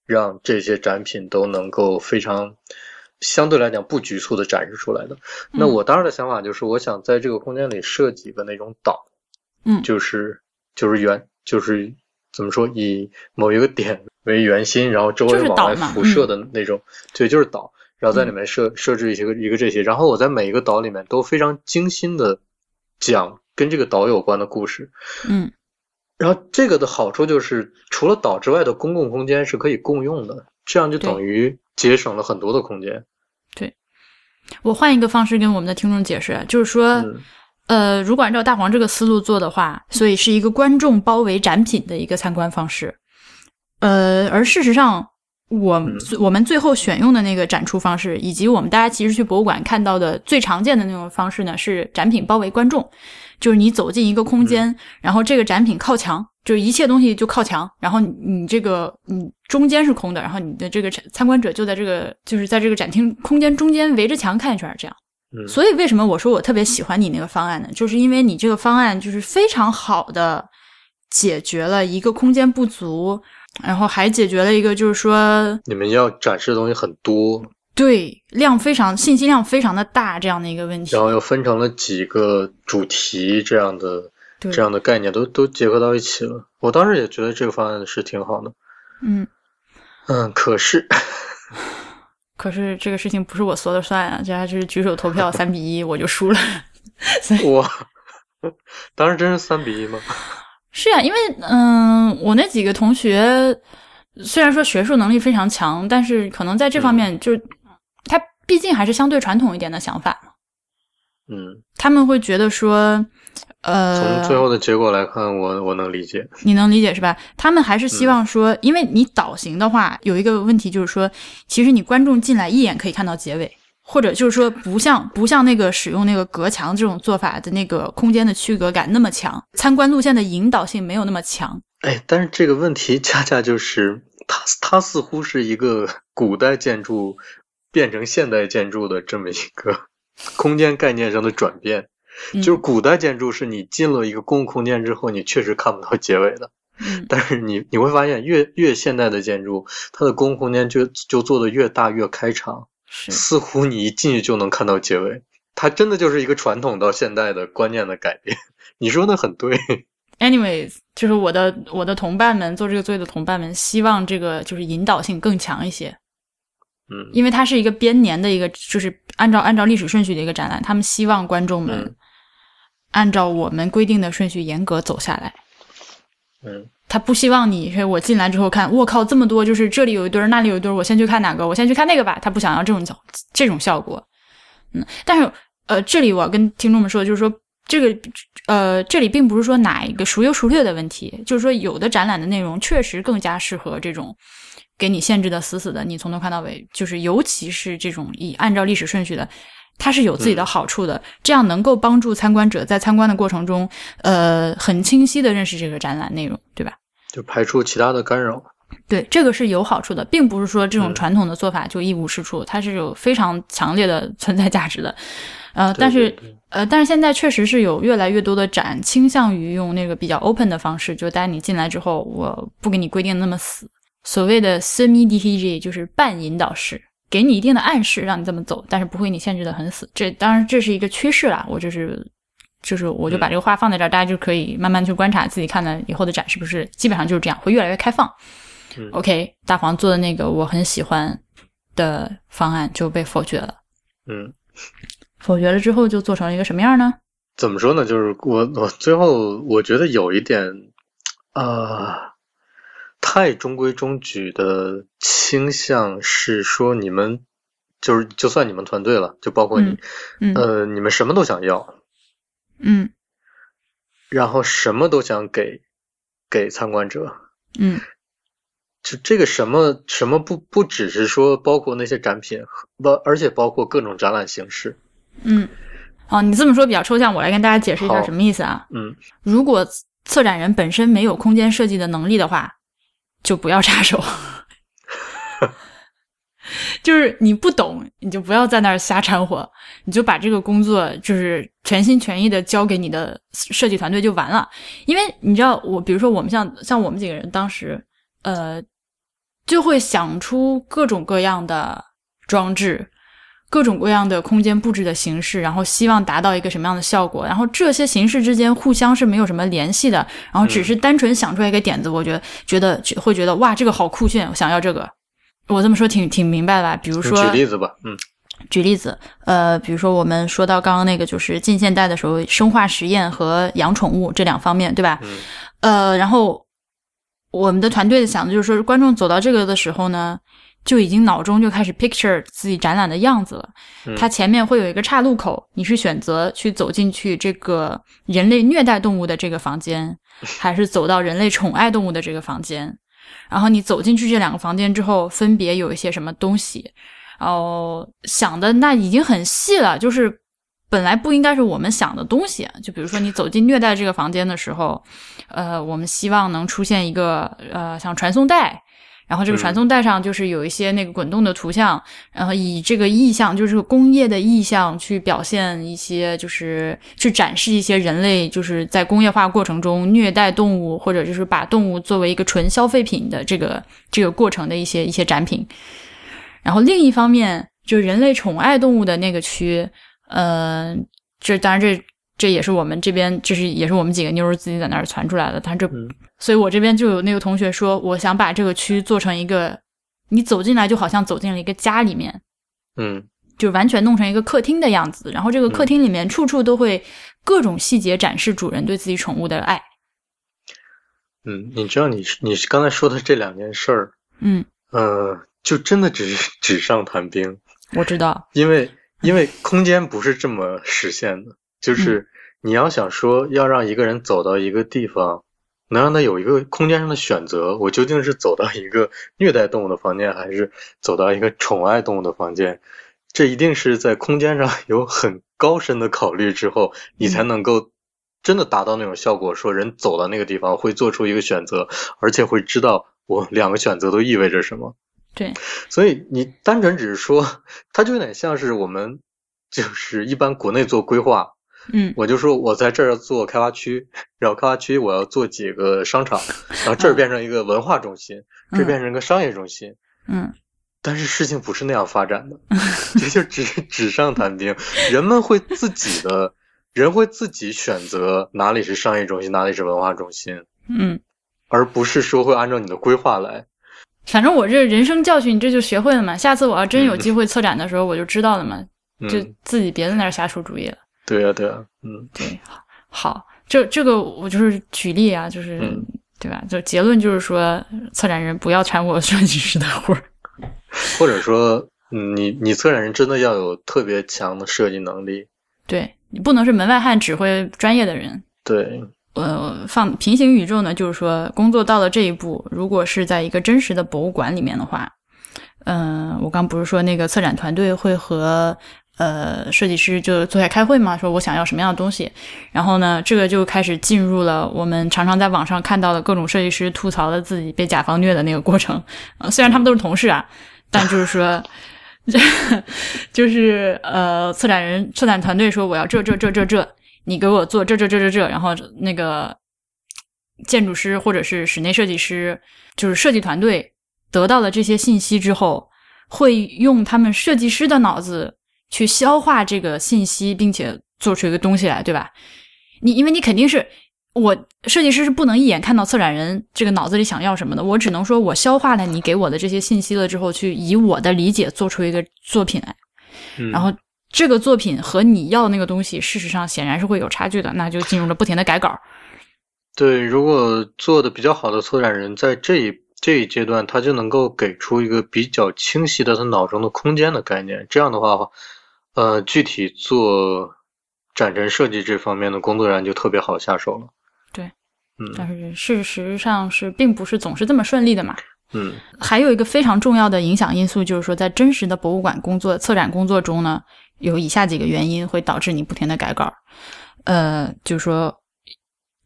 让这些展品都能够非常相对来讲不局促的展示出来的。那嗯我当时的想法就是，我想在这个空间里设几个那种岛，嗯就是就是圆，就是怎么说，以某一个点为圆心，然后周围往外辐射的那种，对，就是岛。然后在里面设设置一些个一个这些，然后我在每一个岛里面都非常精心的讲跟这个岛有关的故事。嗯然后这个的好处就是，除了岛之外的公共空间是可以共用的，这样就等于节省了很多的空间。对我换一个方式跟我们的听众解释，就是说，嗯呃，如果按照大黄这个思路做的话，所以是一个观众包围展品的一个参观方式。呃，而事实上，我、嗯我们最后选用的那个展出方式，以及我们大家其实去博物馆看到的最常见的那种方式呢，是展品包围观众，就是你走进一个空间，然后这个展品靠墙，就是一切东西就靠墙，然后你你这个你中间是空的，然后你的这个参观者就在这个就是在这个展厅空间中间围着墙看一圈，这样。嗯所以为什么我说我特别喜欢你那个方案呢？就是因为你这个方案就是非常好的解决了一个空间不足，然后还解决了一个就是说你们要展示的东西很多，对量非常信息量非常的大这样的一个问题然。后又分成了几个主题这样的对，这样的概念都都结合到一起了。我当时也觉得这个方案是挺好的。嗯，嗯，可是 可是这个事情不是我说了算啊，这还是举手投票三比一我就输了。我当时真是三比一吗？是呀、因为嗯，我那几个同学虽然说学术能力非常强，但是可能在这方面就毕竟还是相对传统一点的想法嘛，嗯，他们会觉得说，呃，从最后的结果来看，我我能理解。你能理解是吧？他们还是希望说，因为你导行的话，有一个问题就是说，其实你观众进来一眼可以看到结尾，或者就是说不像不像那个使用那个隔墙这种做法的那个空间的区隔感那么强，参观路线的引导性没有那么强。哎，但是这个问题恰恰就是它，它似乎是一个古代建筑变成现代建筑的这么一个 空间概念上的转变。嗯就是古代建筑是你进了一个公共空间之后，你确实看不到结尾的。嗯，但是你你会发现越，越现代的建筑，它的公共空间就就做的越大越开敞，似乎你一进去就能看到结尾。它真的就是一个传统到现代的观念的改变。你说的很对，Anyways，就是我的我的同伴们做这个作业的同伴们，希望这个就是引导性更强一些，嗯因为它是一个编年的一个，就是按照按照历史顺序的一个展览，他们希望观众们嗯按照我们规定的顺序严格走下来。嗯他不希望你，我进来之后看，我靠，这么多，就是这里有一堆，那里有一堆，我先去看哪个？我先去看那个吧。他不想要这种这种效果。嗯，但是呃，这里我要跟听众们说，就是说这个呃，这里并不是说哪一个孰优孰劣的问题，就是说有的展览的内容确实更加适合这种给你限制的死死的，你从头看到尾，就是尤其是这种以按照历史顺序的。它是有自己的好处的，这样能够帮助参观者在参观的过程中，呃，很清晰的认识这个展览内容，对吧？就排除其他的干扰。对，这个是有好处的，并不是说这种传统的做法就一无是处，它是有非常强烈的 存在价值的。呃，但是呃，但是现在确实是有越来越多的展倾向于用那个比较 open 的方式，就带你进来之后，我不给你规定那么死，所谓的 semi DTG 就是半引导式。给你一定的暗示，让你这么走，但是不会你限制的很死。这当然这是一个趋势啦。我就是，就是我就把这个话放在这儿，大家就可以慢慢去观察自己看的以后的展是不是基本上就是这样，会越来越开放。OK，大黄做的那个我很喜欢的方案就被否决了。嗯，否决了之后就做成了一个什么样呢？怎么说呢？就是我我最后我觉得有一点啊。太中规中矩的倾向是说，你们就是就算你们团队了，就包括你，呃，你们什么都想要，嗯，然后什么都想给给参观者，嗯，就这个什么什么不不只是说包括那些展品，不，而且包括各种展览形式，嗯，哦，你这么说比较抽象，我来跟大家解释一下什么意思啊，嗯，如果策展人本身没有空间设计的能力的话。就不要插手，就是你不懂，你就不要在那儿瞎掺和，你就把这个工作就是全心全意的交给你的设计团队就完了。因为你知道，我比如说我们像像我们几个人当时，呃，就会想出各种各样的装置。各种各样的空间布置的形式，然后希望达到一个什么样的效果？然后这些形式之间互相是没有什么联系的，然后只是单纯想出来一个点子，我觉得觉得会觉得哇，这个好酷炫，我想要这个。我这么说挺挺明白吧？比如说举例子吧，嗯，举例子，呃，比如说我们说到刚刚那个，就是近现代的时候，生化实验和养宠物这两方面，对吧？嗯呃，然后我们的团队想的就是说，观众走到这个的时候呢。就已经脑中就开始 picture 自己展览的样子了。它前面会有一个岔路口，你是选择去走进去这个人类虐待动物的这个房间，还是走到人类宠爱动物的这个房间？然后你走进去这两个房间之后，分别有一些什么东西？哦，想的那已经很细了，就是本来不应该是我们想的东西。就比如说你走进虐待这个房间的时候，呃，我们希望能出现一个呃像传送带。然后这个传送带上就是有一些那个滚动的图像，然后以这个意象，就是工业的意象去表现一些，就是去展示一些人类就是在工业化过程中虐待动物，或者就是把动物作为一个纯消费品的这个这个过程的一些一些展品。然后另一方面，就是人类宠爱动物的那个区，嗯，这当然这。这也是我们这边，就是也是我们几个妞儿自己在那儿传出来的。但这，所以我这边就有那个同学说，我想把这个区做成一个，你走进来就好像走进了一个家里面，嗯，就完全弄成一个客厅的样子。然后这个客厅里面处处都会各种细节展示主人对自己宠物的爱。嗯，你知道你你刚才说的这两件事儿，嗯呃，就真的只是纸上谈兵。我知道，因为因为空间不是这么实现的。就是你要想说要让一个人走到一个地方，能让他有一个空间上的选择，我究竟是走到一个虐待动物的房间，还是走到一个宠爱动物的房间？这一定是在空间上有很高深的考虑之后，你才能够真的达到那种效果，说人走到那个地方会做出一个选择，而且会知道我两个选择都意味着什么。对，所以你单纯只是说，它就有点像是我们就是一般国内做规划。嗯，我就说我在这儿做开发区，然后开发区我要做几个商场，然后这儿变成一个文化中心，这变成一个商业中心。嗯，但是事情不是那样发展的，这就只是纸上谈兵。人们会自己的，人会自己选择哪里是商业中心，哪里是文化中心。嗯，而不是说会按照你的规划来。反正我这人生教训，你这就学会了嘛。下次我要真有机会策展的时候，我就知道了嘛，就自己别在那儿瞎出主意了。对呀，对呀，嗯，对，好，这这个我就是举例啊，就是对吧？就结论就是说，策展人不要掺和设计师的活儿。或者说，嗯你你策展人真的要有特别强的设计能力。对你不能是门外汉指挥专业的人。对，呃，放平行宇宙呢，就是说工作到了这一步，如果是在一个真实的博物馆里面的话，嗯、我刚不是说那个策展团队会和呃设计师就坐下开会嘛，说我想要什么样的东西，然后呢，这个就开始进入了我们常常在网上看到的各种设计师吐槽的自己被甲方虐的那个过程。呃，虽然他们都是同事啊，但就是说。就是呃，策展人、策展团队说我要这这这这这，你给我做这这这这这，然后那个建筑师或者是室内设计师，就是设计团队得到了这些信息之后，会用他们设计师的脑子去消化这个信息，并且做出一个东西来，对吧？你因为你肯定是我设计师是不能一眼看到策展人这个脑子里想要什么的，我只能说我消化了你给我的这些信息了之后，去以我的理解做出一个作品来。嗯然后这个作品和你要那个东西，事实上显然是会有差距的，那就进入了不停的改稿。对，如果做的比较好的策展人，在这一这一阶段，他就能够给出一个比较清晰的他脑中的空间的概念。这样的话，呃，具体做展陈设计这方面的工作人员就特别好下手了。对，嗯但是事实上是并不是总是这么顺利的嘛。嗯还有一个非常重要的影响因素，就是说在真实的博物馆工作、策展工作中呢，有以下几个原因会导致你不停的改稿。呃，就是说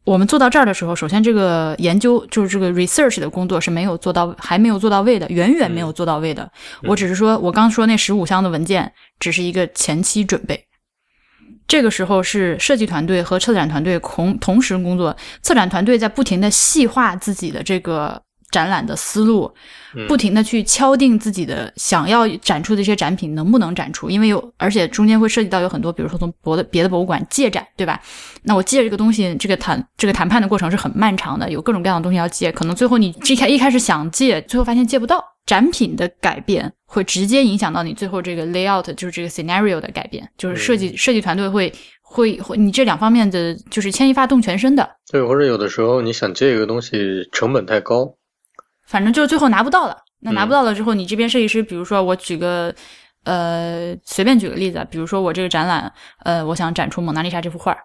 我们做到这儿的时候，首先这个研究就是这个 research 的工作是没有做到，还没有做到位的，远远没有做到位的。我只是说我刚说那十五箱的文件只是一个前期准备。这个时候是设计团队和策展团队同同时工作，策展团队在不停的细化自己的这个展览的思路，嗯不停的去敲定自己的想要展出的一些展品能不能展出，因为有而且中间会涉及到有很多，比如说从博的别的博物馆借展，对吧？那我借这个东西，这个谈这个谈判的过程是很漫长的，有各种各样的东西要借，可能最后你一开一开始想借，最后发现借不到。展品的改变会直接影响到你最后这个 layout，就是这个 scenario 的改变，就是设计、设计团队会会会你这两方面的就是牵一发动全身的，对，或者有的时候你想借一个东西成本太高，反正就最后拿不到了。那拿嗯不到了之后，你这边设计师，比如说我举个呃随便举个例子啊，比如说我这个展览，呃，我想展出蒙娜丽莎这幅画儿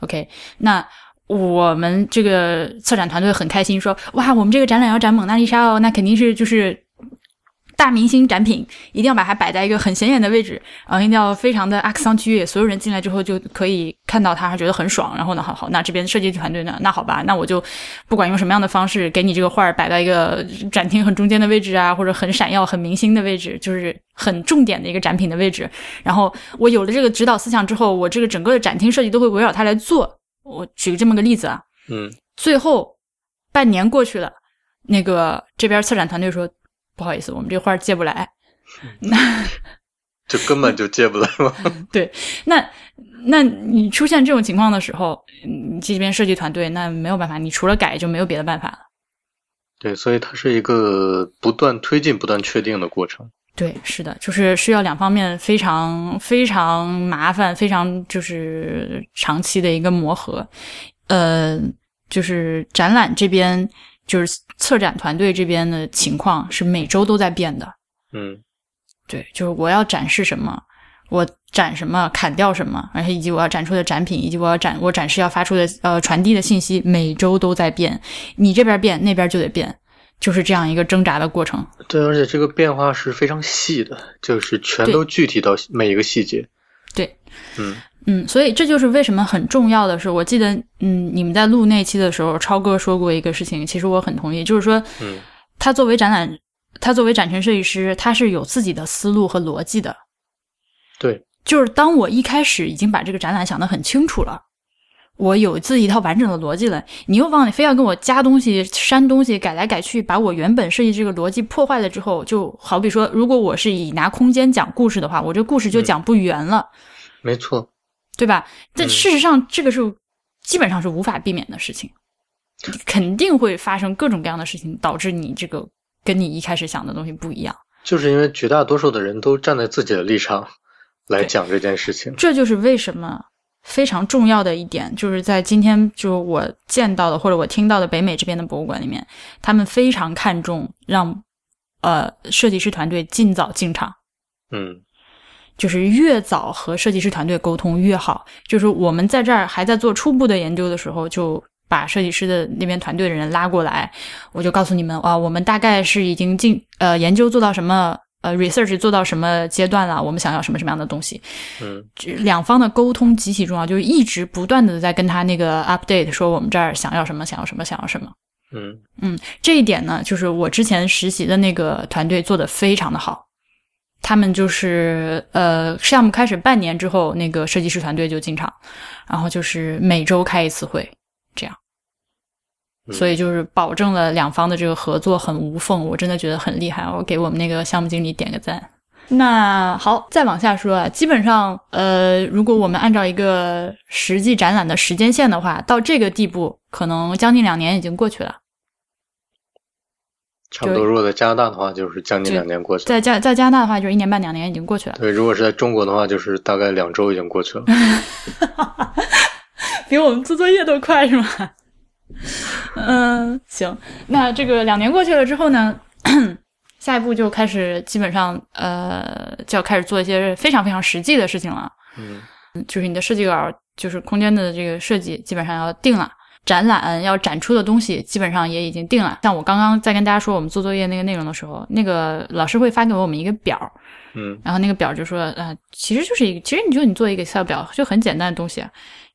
，OK，那。我们这个策展团队很开心，说哇，我们这个展览要展蒙娜丽莎哦，那肯定是就是大明星展品，一定要把它摆在一个很显眼的位置，然后一定要非常的区，所有人进来之后就可以看到它，觉得很爽。然后呢，好好，那这边设计团队呢，那好吧，那我就不管用什么样的方式，给你这个画儿摆到一个展厅很中间的位置啊，或者很闪耀、很明星的位置，就是很重点的一个展品的位置。然后我有了这个指导思想之后，我这个整个的展厅设计都会围绕它来做。我举这么个例子啊，嗯最后半年过去了，那个这边策展团队说不好意思，我们这画儿借不来。那 就根本就借不来嘛。那那你出现这种情况的时候，你这边设计团队那没有办法，你除了改就没有别的办法了。对，所以它是一个不断推进、不断确定的过程。对，是的，就是需要两方面非常非常麻烦、非常就是长期的一个磨合。呃，就是展览这边，就是策展团队这边的情况是每周都在变的。嗯对，就是我要展示什么，我展什么，砍掉什么，而且以及我要展出的展品，以及我要展我展示要发出的呃传递的信息，每周都在变。你这边变，那边就得变，就是这样一个挣扎的过程。对，而且这个变化是非常细的，就是全都具体到每一个细节。对，嗯。嗯，所以这就是为什么很重要的是，我记得，嗯，你们在录那期的时候，超哥说过一个事情，其实我很同意，就是说，嗯。他作为展览，他作为展陈设计师，他是有自己的思路和逻辑的。对，就是当我一开始已经把这个展览想得很清楚了，我有自己一套完整的逻辑了，你又往里非要跟我加东西、删东西、改来改去，把我原本设计这个逻辑破坏了之后，就好比说，如果我是以拿空间讲故事的话，我这故事就讲不圆了。没错。对吧？但嗯事实上，这个是基本上是无法避免的事情，肯定会发生各种各样的事情，导致你这个跟你一开始想的东西不一样。就是因为绝大多数的人都站在自己的立场来讲这件事情。这就是为什么非常重要的一点，就是在今天就我见到的或者我听到的北美这边的博物馆里面，他们非常看重让呃设计师团队尽早进场。嗯就是越早和设计师团队沟通越好。就是我们在这儿还在做初步的研究的时候，就把设计师的那边团队的人拉过来，我就告诉你们啊，我们大概是已经进呃研究做到什么呃 research 做到什么阶段了，我们想要什么什么样的东西。嗯两方的沟通极其重要，就是一直不断的在跟他那个 update 说我们这儿想要什么，想要什么，想要什么。嗯嗯，这一点呢，就是我之前实习的那个团队做的非常的好。他们就是呃，项目开始半年之后，那个设计师团队就进场，然后就是每周开一次会，这样，嗯所以就是保证了两方的这个合作很无缝，我真的觉得很厉害，我给我们那个项目经理点个赞。那好，再往下说啊，基本上呃，如果我们按照一个实际展览的时间线的话，到这个地步，可能将近两年已经过去了。差不多。如果在加拿大的话，就是将近两年过去了。在加在加拿大的话，就是一年半两年已经过去了，对，如果是在中国的话，就是大概两周已经过去了。比我们做作业都快是吗？嗯，行，那这个两年过去了之后呢，下一步就开始基本上呃就要开始做一些非常非常实际的事情了，嗯就是你的设计稿，就是空间的这个设计基本上要定了。展览要展出的东西基本上也已经定了。像我刚刚在跟大家说我们做作业那个内容的时候，那个老师会发给我们一个表，嗯然后那个表就说，呃，其实就是一个，其实你就你做一个 Excel 表，就很简单的东西，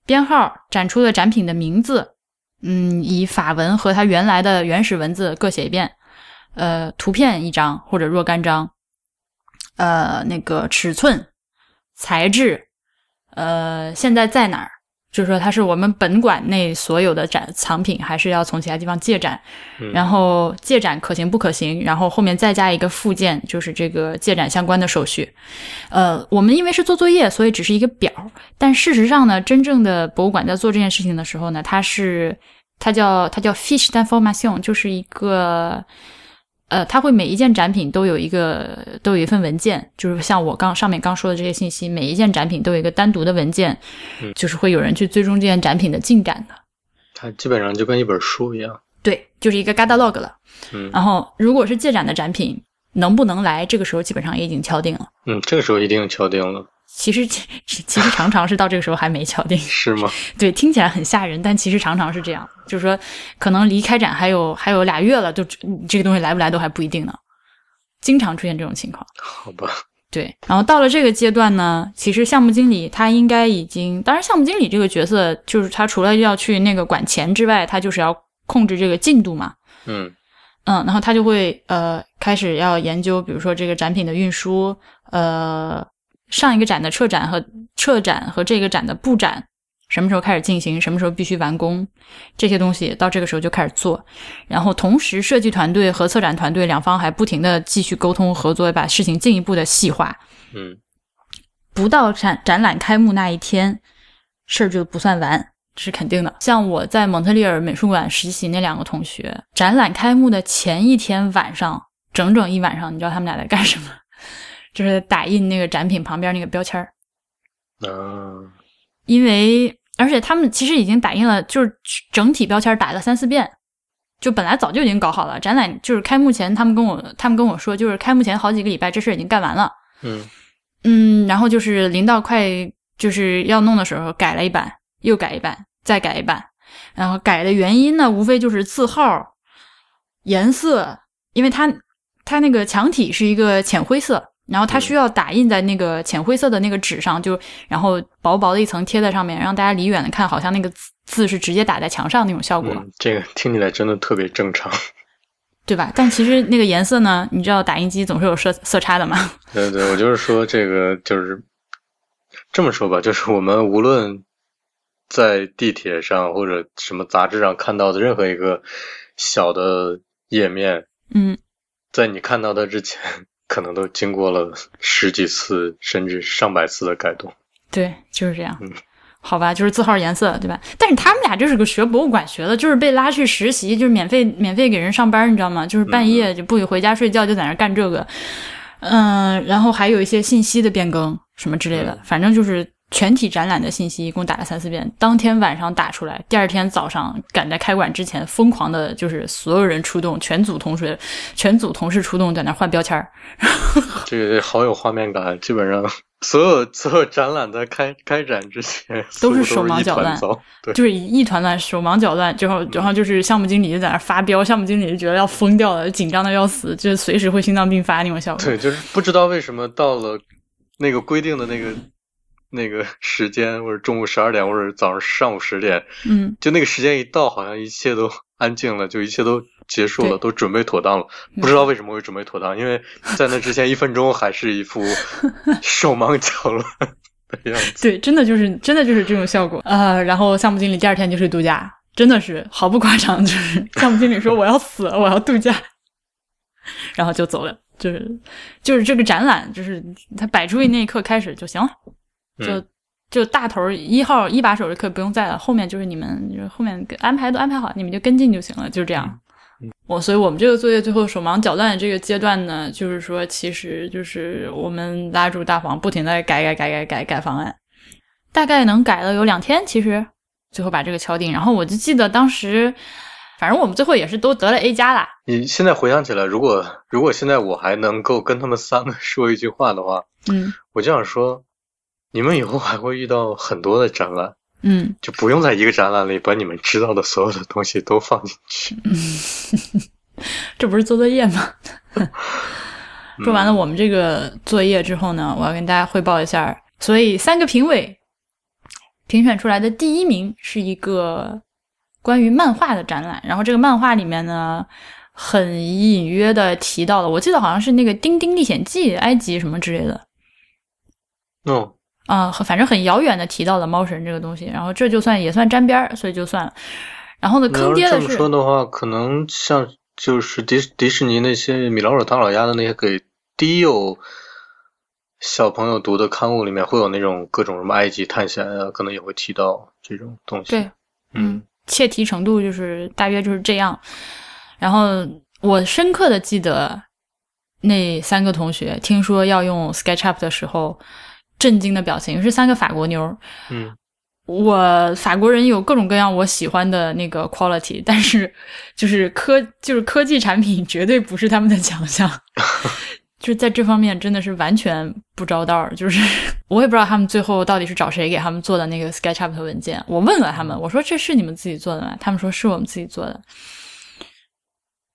编号、展出的展品的名字，嗯，以法文和它原来的原始文字各写一遍，呃，图片一张或者若干张，呃，那个尺寸、材质，呃，现在在哪儿？就是说它是我们本馆内所有的展藏品，还是要从其他地方借展？嗯然后借展可行不可行？然后后面再加一个附件，就是这个借展相关的手续。呃，我们因为是做作业，所以只是一个表。但事实上呢，真正的博物馆在做这件事情的时候呢，它是它叫它叫 fiche d'information，就是一个呃，它会每一件展品都有一个都有一份文件，就是像我刚上面刚说的这些信息，每一件展品都有一个单独的文件，嗯就是会有人去追踪这件展品的进展的。它基本上就跟一本书一样。对，就是一个 catalog 了。嗯然后，如果是借展的展品，能不能来，这个时候基本上也已经敲定了。嗯，这个时候一定敲定了，其实，其其实常常是到这个时候还没敲定。是吗？对，听起来很吓人，但其实常常是这样，就是说，可能离开展还有还有俩月了，就这个东西来不来都还不一定呢。经常出现这种情况。好吧。对，然后到了这个阶段呢，其实项目经理他应该已经，当然项目经理这个角色就是他除了要去那个管钱之外，他就是要控制这个进度嘛。嗯嗯，然后他就会呃开始要研究，比如说这个展品的运输，呃，上一个展的撤展和撤展和这个展的布展什么时候开始进行，什么时候必须完工，这些东西到这个时候就开始做。然后同时，设计团队和策展团队两方还不停的继续沟通合作，把事情进一步的细化。嗯不到展展览开幕那一天，事儿就不算完，这是肯定的。像我在蒙特利尔美术馆实习那两个同学，展览开幕的前一天晚上，整整一晚上，你知道他们俩在干什么？就是打印那个展品旁边那个标签儿，啊因为而且他们其实已经打印了，就是整体标签打了三四遍。就本来早就已经搞好了，展览就是开幕前，他们跟我他们跟我说，就是开幕前好几个礼拜，这事儿已经干完了。嗯嗯，然后就是临到快就是要弄的时候，改了一版，又改一版，再改一版。然后改的原因呢，无非就是字号、颜色，因为它它那个墙体是一个浅灰色，然后它需要打印在那个浅灰色的那个纸上，就然后薄薄的一层贴在上面，让大家离远的看，好像那个字字是直接打在墙上那种效果。嗯，这个听起来真的特别正常。对吧？但其实那个颜色呢，你知道打印机总是有色色差的嘛。对对，我就是说这个就是这么说吧，就是我们无论在地铁上或者什么杂志上看到的任何一个小的页面，嗯，在你看到它之前，可能都经过了十几次甚至上百次的改动。对，就是这样。嗯好吧，就是字号颜色，对吧？但是他们俩就是个学博物馆学的，就是被拉去实习，就是免费免费给人上班，你知道吗？就是半夜就不许回家睡觉，就在那干这个。嗯，然后还有一些信息的变更什么之类的，反正就是全体展览的信息一共打了三四遍，当天晚上打出来，第二天早上赶在开馆之前，疯狂的就是所有人出动，全组同学、全组同事出动，在那换标签儿。这个好有画面感，基本上所有所有展览在开开展之前都是手忙脚乱对，就是一团乱，手忙脚乱，之后然后就是项目经理就在那发飙，项目经理就觉得要疯掉了，紧张的要死，就是随时会心脏病发那种效果。对，就是不知道为什么到了那个规定的那个那个时间，或者中午十二点，或者早上上午十点，嗯，就那个时间一到，好像一切都安静了，就一切都结束了，都准备妥当了。不知道为什么会准备妥当，因为在那之前一分钟还是一副 手忙脚乱的样子。对，真的就是真的就是这种效果啊、呃然后项目经理第二天就去度假，真的是毫不夸张，就是项目经理说我要死了，我要度假，然后就走了。就是就是这个展览，就是他摆出去那一刻开始就行了，就、嗯就大头儿一号一把手就可以不用在了，后面就是你们就是后面安排都安排好，你们就跟进就行了，就这样。我所以，我们这个作业最后手忙脚乱的这个阶段呢，就是说，其实就是我们拉住大黄，不停的改改改改改改方案，大概能改了有两天，其实最后把这个敲定。然后我就记得当时，反正我们最后也是都得了 A 加啦。你现在回想起来，如果如果现在我还能够跟他们三个 说一句话的话，嗯我就想说，你们以后还会遇到很多的展览，嗯，就不用在一个展览里把你们知道的所有的东西都放进去。这不是做作业吗？做完了我们这个作业之后呢，我要跟大家汇报一下。所以三个评委评选出来的第一名是一个关于漫画的展览，然后这个漫画里面呢，很隐约的提到了，我记得好像是那个《丁丁历险记》埃及什么之类的哦，啊、反正很遥远的提到了猫神这个东西，然后这就算也算沾边儿，所以就算了。然后呢，坑爹的是这么说的话，可能像就是迪迪士尼那些米老鼠、唐老鸭的那些给低幼小朋友读的刊物里面，会有那种各种什么埃及探险啊，可能也会提到这种东西。对，嗯，切题程度就是大约就是这样。然后我深刻的记得那三个同学听说要用 SketchUp 的时候，震惊的表情是三个法国妞儿。嗯我法国人有各种各样我喜欢的那个 quality，但是就是科就是科技产品绝对不是他们的强项，就是在这方面真的是完全不着道儿。就是 我也不知道他们最后到底是找谁给他们做的那个 SketchUp 的文件。我问了他们，我说这是你们自己做的吗？他们说是我们自己做的。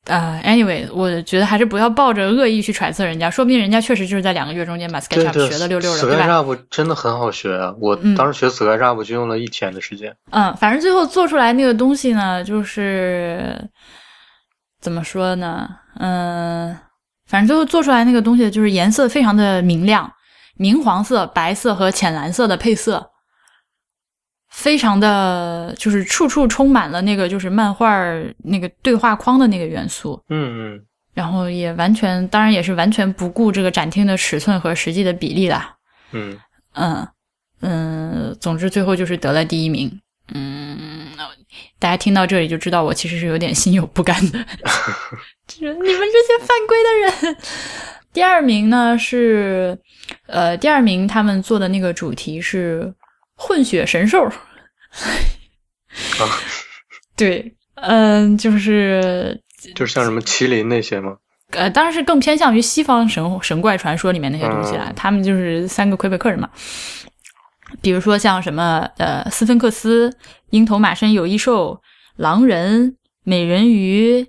呃、a n y w a y 我觉得还是不要抱着恶意去揣测人家，说不定人家确实就是在两个月中间把 SketchUp 学的溜溜的，对吧？，SketchUp 真的很好学啊！我嗯当时学 SketchUp 就用了一天的时间。嗯，反正最后做出来那个东西呢，就是怎么说呢？嗯，反正最后做出来那个东西就是颜色非常的明亮，明黄色、白色和浅蓝色的配色，非常的就是处处充满了那个就是漫画儿那个对话框的那个元素。嗯嗯，然后也完全，当然也是完全不顾这个展厅的尺寸和实际的比例啦。嗯，嗯嗯，总之最后就是得了第一名。嗯，大家听到这里就知道我其实是有点心有不甘的，就是你们这些犯规的人。第二名呢是，呃，第二名他们做的那个主题是混血神兽。啊，对，嗯，就是就是像什么麒麟那些吗？呃，当然是更偏向于西方神神怪传说里面那些东西啦。嗯他们就是三个魁北克人嘛，比如说像什么呃斯芬克斯、鹰头马身有翼兽、狼人、美人鱼，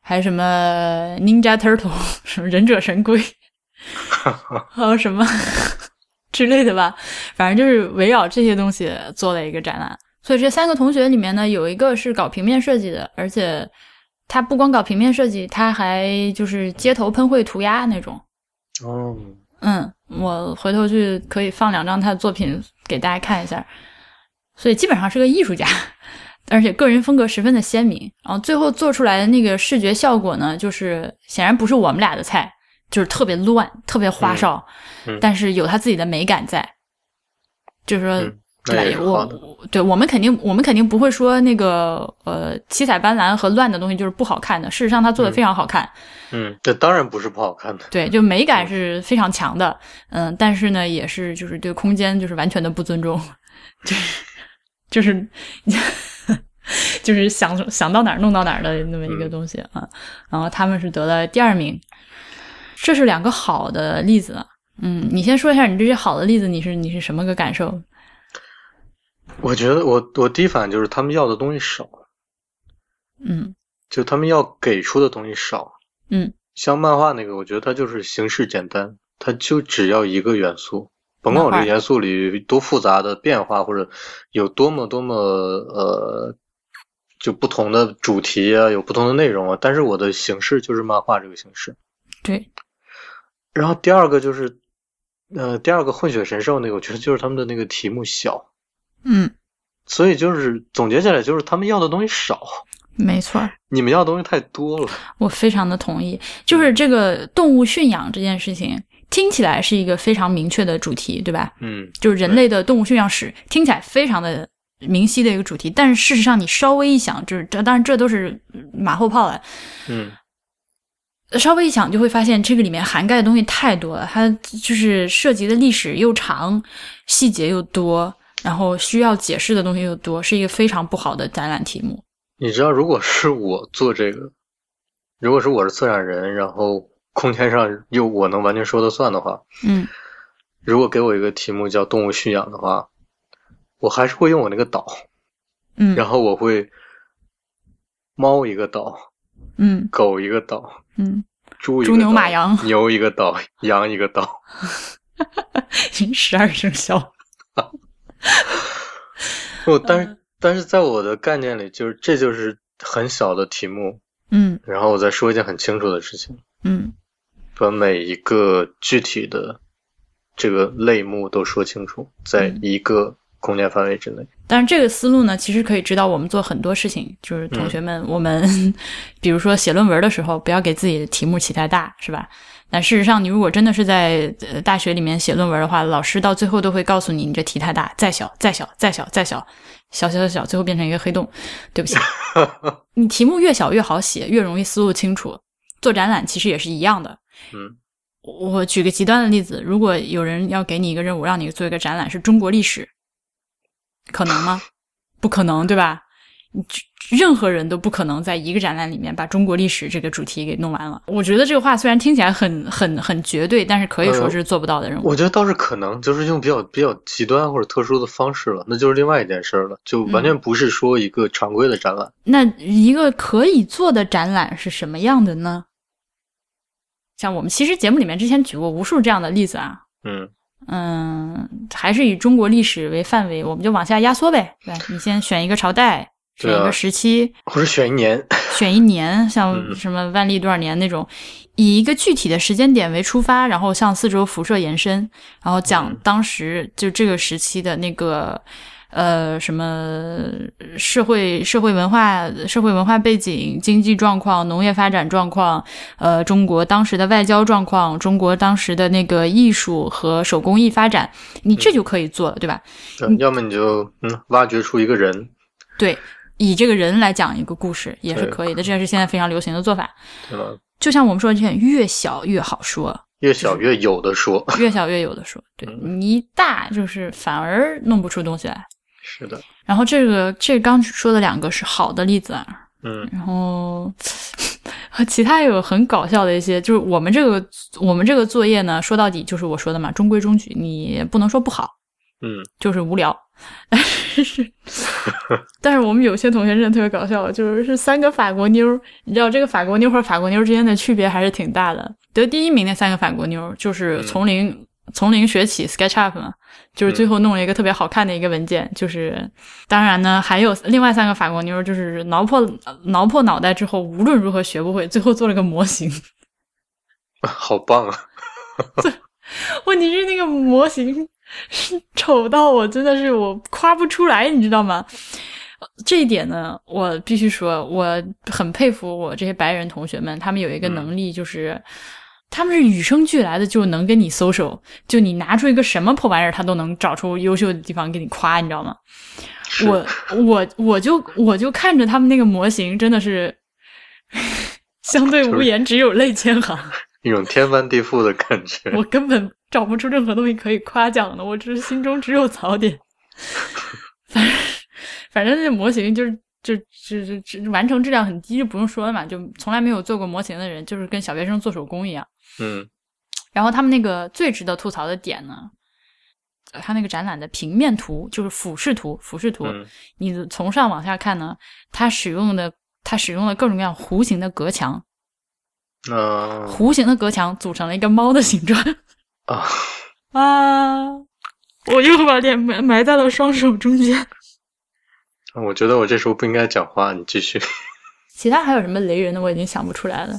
还有什么 Ninja Turtle，什么忍者神龟，还有什么之类的吧。反正就是围绕这些东西做了一个展览。所以这三个同学里面呢，有一个是搞平面设计的，而且他不光搞平面设计，他还就是街头喷绘涂鸦那种。哦，嗯，我回头去可以放两张他的作品给大家看一下。所以基本上是个艺术家，而且个人风格十分的鲜明。然后最后做出来的那个视觉效果呢，就是显然不是我们俩的菜，就是特别乱、特别花哨，嗯嗯但是有他自己的美感在。就是说，嗯对我对我们肯定我们肯定不会说那个呃七彩斑斓和乱的东西就是不好看的，事实上他做的非常好看，嗯，这当然不是不好看的。对，就美感是非常强的，嗯，但是呢，也是就是对空间就是完全的不尊重，就是就是 就是想想到哪儿弄到哪儿的那么一个东西啊。然后他们是得了第二名，这是两个好的例子。嗯，你先说一下你这些好的例子，你是你是什么个感受？我觉得我我第一反应就是他们要的东西少，嗯就他们要给出的东西少。嗯像漫画那个，我觉得它就是形式简单，它就只要一个元素，甭管我这个元素里多复杂的变化，或者有多么多么呃，就不同的主题啊，有不同的内容啊，但是我的形式就是漫画这个形式。对，然后第二个就是，呃，第二个混血神兽那个，我觉得就是他们的那个题目小，嗯，所以就是总结下来就是他们要的东西少，没错。你们要的东西太多了。我非常的同意，就是这个动物驯养这件事情，听起来是一个非常明确的主题，对吧？嗯，就是人类的动物驯养史，听起来非常的明晰的一个主题。但是事实上，你稍微一想，就是这当然这都是马后炮了。嗯，稍微一想，就会发现这个里面涵盖的东西太多了，它就是涉及的历史又长，细节又多，然后需要解释的东西又多，是一个非常不好的展览题目。你知道，如果是我做这个，如果是我是策展人，然后空间上又我能完全说了算的话，嗯。如果给我一个题目叫动物驯养的话，我还是会用我那个岛，嗯。然后我会猫一个岛，嗯。狗一个岛，嗯，猪牛马羊。牛一个岛，羊一个岛。十二生肖。不，但是但是在我的概念里，就是这就是很小的题目，嗯。然后我再说一件很清楚的事情，嗯。把每一个具体的这个类目都说清楚，在嗯。一个空间范围之内。但是这个思路呢，其实可以指导我们做很多事情。就是同学们，我们 比如说写论文的时候，不要给自己的题目起太大，是吧？但事实上，你如果真的是在呃大学里面写论文的话，老师到最后都会告诉你，你这题太大，再小，再小，再小，再小，小小小小，最后变成一个黑洞。对不起，你题目越小越好写，越容易思路清楚。做展览其实也是一样的。嗯我举个极端的例子，如果有人要给你一个任务，让你做一个展览是中国历史，可能吗？不可能，对吧？你任何人都不可能在一个展览里面把中国历史这个主题给弄完了。我觉得这个话虽然听起来很很很绝对，但是可以说是做不到的任务。我觉得倒是可能，就是用比较比较极端或者特殊的方式了，那就是另外一件事儿了，就完全不是说一个常规的展览。那一个可以做的展览是什么样的呢？像我们其实节目里面之前举过无数这样的例子啊，嗯嗯，还是以中国历史为范围，我们就往下压缩呗，对吧？你先选一个朝代，选一个时期，或者选一年。选一年，像嗯什么万历多少年那种，以一个具体的时间点为出发，然后向四周辐射延伸，然后讲嗯当时就这个时期的那个呃什么社会社会文化社会文化背景、经济状况、农业发展状况，呃，中国当时的外交状况，中国当时的那个艺术和手工艺发展，你这就可以做了，对吧？对，要么你就嗯挖掘出一个人，对。以这个人来讲一个故事也是可以的，这也是现在非常流行的做法。对吧？就像我们说的之前，越小越好说，越小越有的说。越小越有的说。对嗯你一大就是反而弄不出东西来。是的，然后这个这刚说的两个是好的例子啊，嗯然后和 其他有很搞笑的一些，就是我们这个我们这个作业呢，说到底就是我说的嘛，中规中矩，你不能说不好，嗯就是无聊。但是，但是我们有些同学真的特别搞笑，就是是三个法国妞儿，你知道这个法国妞儿和法国妞儿之间的区别还是挺大的。得第一名那三个法国妞儿就是从零、从零学起 SketchUp 嘛，就是最后弄了一个特别好看的一个文件。就是当然呢，还有另外三个法国妞，就是挠破挠破脑袋之后，无论如何学不会，最后做了个模型。好棒啊！问题是那个模型是丑到我真的是我夸不出来，你知道吗？这一点呢，我必须说，我很佩服我这些白人同学们，他们有一个能力，就是、他们是与生俱来的，就能跟你 social，就你拿出一个什么破玩意儿，他都能找出优秀的地方给你夸，你知道吗？我我我就我就看着他们那个模型，真的是 相对无言，只有泪千行，一种天翻地覆的感觉。我根本找不出任何东西可以夸奖的，我只是心中只有槽点。反正反正那模型就是就就就完成质量很低，就不用说了嘛，就从来没有做过模型的人，就是跟小学生做手工一样。嗯，然后他们那个最值得吐槽的点呢？他那个展览的平面图就是俯视图，俯视图，你从上往下看呢，它使用的它使用了各种各样弧形的隔墙，啊，弧形的隔墙组成了一个猫的形状啊啊！我又把脸埋埋在了双手中间。我觉得我这时候不应该讲话，你继续。其他还有什么雷人的？我已经想不出来了。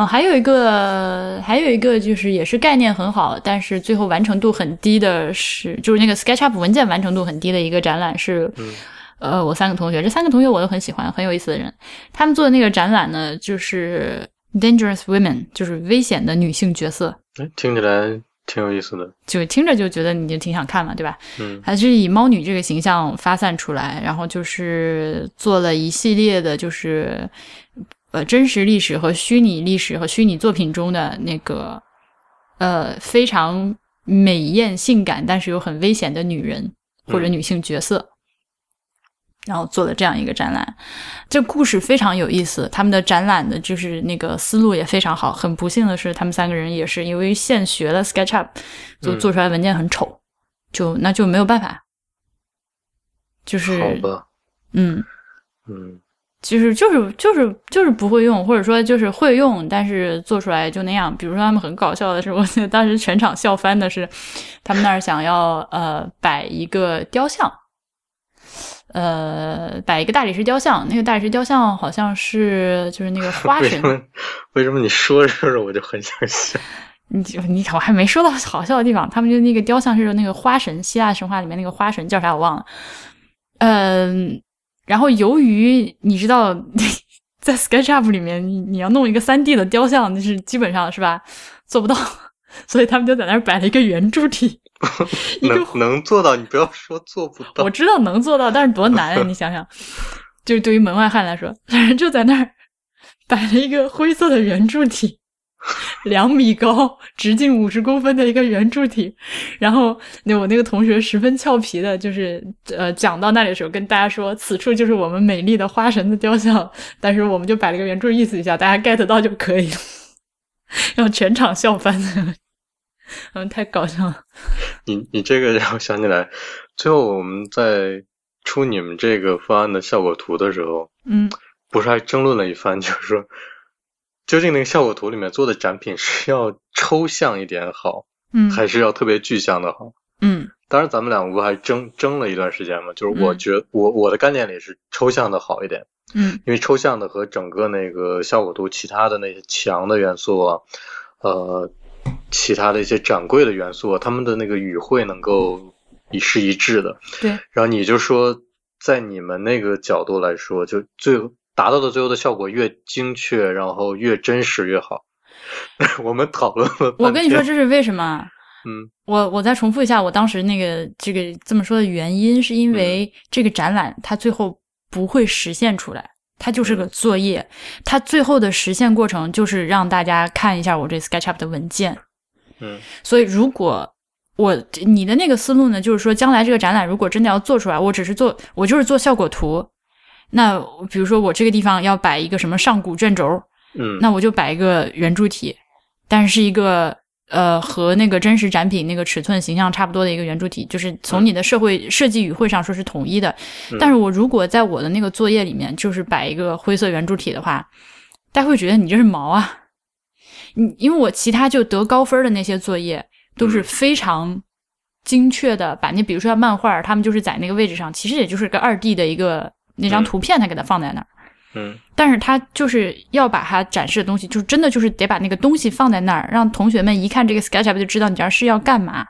嗯，还有一个，还有一个就是也是概念很好，但是最后完成度很低的是，就是那个 SketchUp 文件完成度很低的一个展览是，呃，我三个同学，这三个同学我都很喜欢，很有意思的人。他们做的那个展览呢，就是 Dangerous Women，就是危险的女性角色。哎，听起来挺有意思的，就听着就觉得你就挺想看嘛，对吧？嗯，还是以猫女这个形象发散出来，然后就是做了一系列的，就是。呃，真实历史和虚拟历史和虚拟作品中的那个，呃，非常美艳性感，但是又很危险的女人或者女性角色，然后做了这样一个展览。这故事非常有意思，他们的展览的就是那个思路也非常好。很不幸的是，他们三个人也是因为现学了 SketchUp，就做出来文件很丑，就那就没有办法，就是好吧，嗯嗯。就是就是就是就是不会用，或者说就是会用，但是做出来就那样。比如说他们很搞笑的是，我记得当时全场笑翻的是，他们那儿想要呃摆一个雕像，呃摆一个大理石雕像。那个大理石雕像好像是就是那个花神。为什么？为什么你说着我就很想笑？你就你我还没说到好笑的地方。他们就那个雕像是那个花神，希腊神话里面那个花神叫啥我忘了。嗯。然后，由于你知道，在 SketchUp 里面，你你要弄一个三 D 的雕像，那是基本上是吧，做不到，所以他们就在那儿摆了一个圆柱体。能能做到，你不要说做不到。我知道能做到，但是多难啊！你想想，就是对于门外汉来说，人就在那儿摆了一个灰色的圆柱体。两米高、直径五十公分的一个圆柱体，然后那我那个同学十分俏皮的，就是呃讲到那里的时候，跟大家说此处就是我们美丽的花神的雕像，但是我们就摆了个圆柱，意思一下，大家 get 到就可以了。然后全场笑翻，嗯，太搞笑了。你你这个让我想起来，最后我们在出你们这个方案的效果图的时候，嗯，不是还争论了一番，就是说。究竟那个效果图里面做的展品是要抽象一点好，嗯，还是要特别具象的好？嗯，当然咱们两个不还争争了一段时间嘛。就是我觉我我的概念里是抽象的好一点，嗯，因为抽象的和整个那个效果图其他的那些墙的元素啊，呃，其他的一些展柜的元素啊，他们的那个语汇能够一是一致的。对，然后你就说，在你们那个角度来说，就最。达到的最后的效果越精确，然后越真实越好。我们讨论了。我跟你说这是为什么？嗯，我我再重复一下我当时那个这个这么说的原因，是因为这个展览它最后不会实现出来，它就是个作业。它最后的实现过程就是让大家看一下我这 SketchUp 的文件。嗯，所以如果我你的那个思路呢，就是说将来这个展览如果真的要做出来，我只是做我就是做效果图。那比如说我这个地方要摆一个什么上古卷轴，嗯，那我就摆一个圆柱体，但是是一个呃和那个真实展品那个尺寸形象差不多的一个圆柱体，就是从你的社会设计语汇上说是统一的。但是我如果在我的那个作业里面就是摆一个灰色圆柱体的话，大家会觉得你这是毛啊！你因为我其他就得高分的那些作业都是非常精确的，把那比如说像漫画，他们就是在那个位置上，其实也就是个二 D 的一个。那张图片他给它放在那儿，嗯，但是他就是要把它展示的东西，就真的就是得把那个东西放在那儿，让同学们一看这个 SketchUp 就知道你这是要干嘛，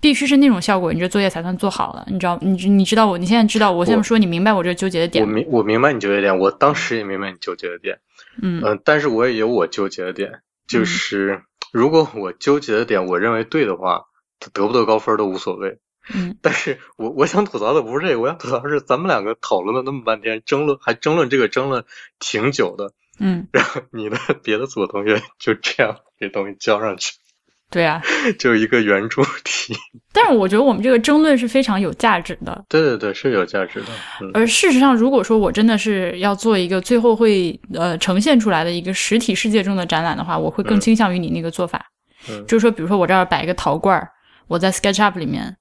必须是那种效果，你这作业才算做好了，你知道？你你知道我，你现在知道我现在说你明白我这纠结的点？我明我明白你纠结点，我当时也明白你纠结的点，嗯。嗯，但是我也有我纠结的点，就是如果我纠结的点我认为对的话，他得不得高分都无所谓。嗯，但是我我想吐槽的不是这个，我想吐槽的是咱们两个讨论了那么半天，争论还争论这个争论挺久的，嗯，然后你的别的组的同学就这样给东西交上去，对啊，就一个圆柱体。但是我觉得我们这个争论是非常有价值的。对对对，是有价值的。嗯而事实上，如果说我真的是要做一个最后会呃呈现出来的一个实体世界中的展览的话，我会更嗯倾向于你那个做法。嗯就是说，比如说我这儿摆一个陶罐儿，我在 SketchUp 里面，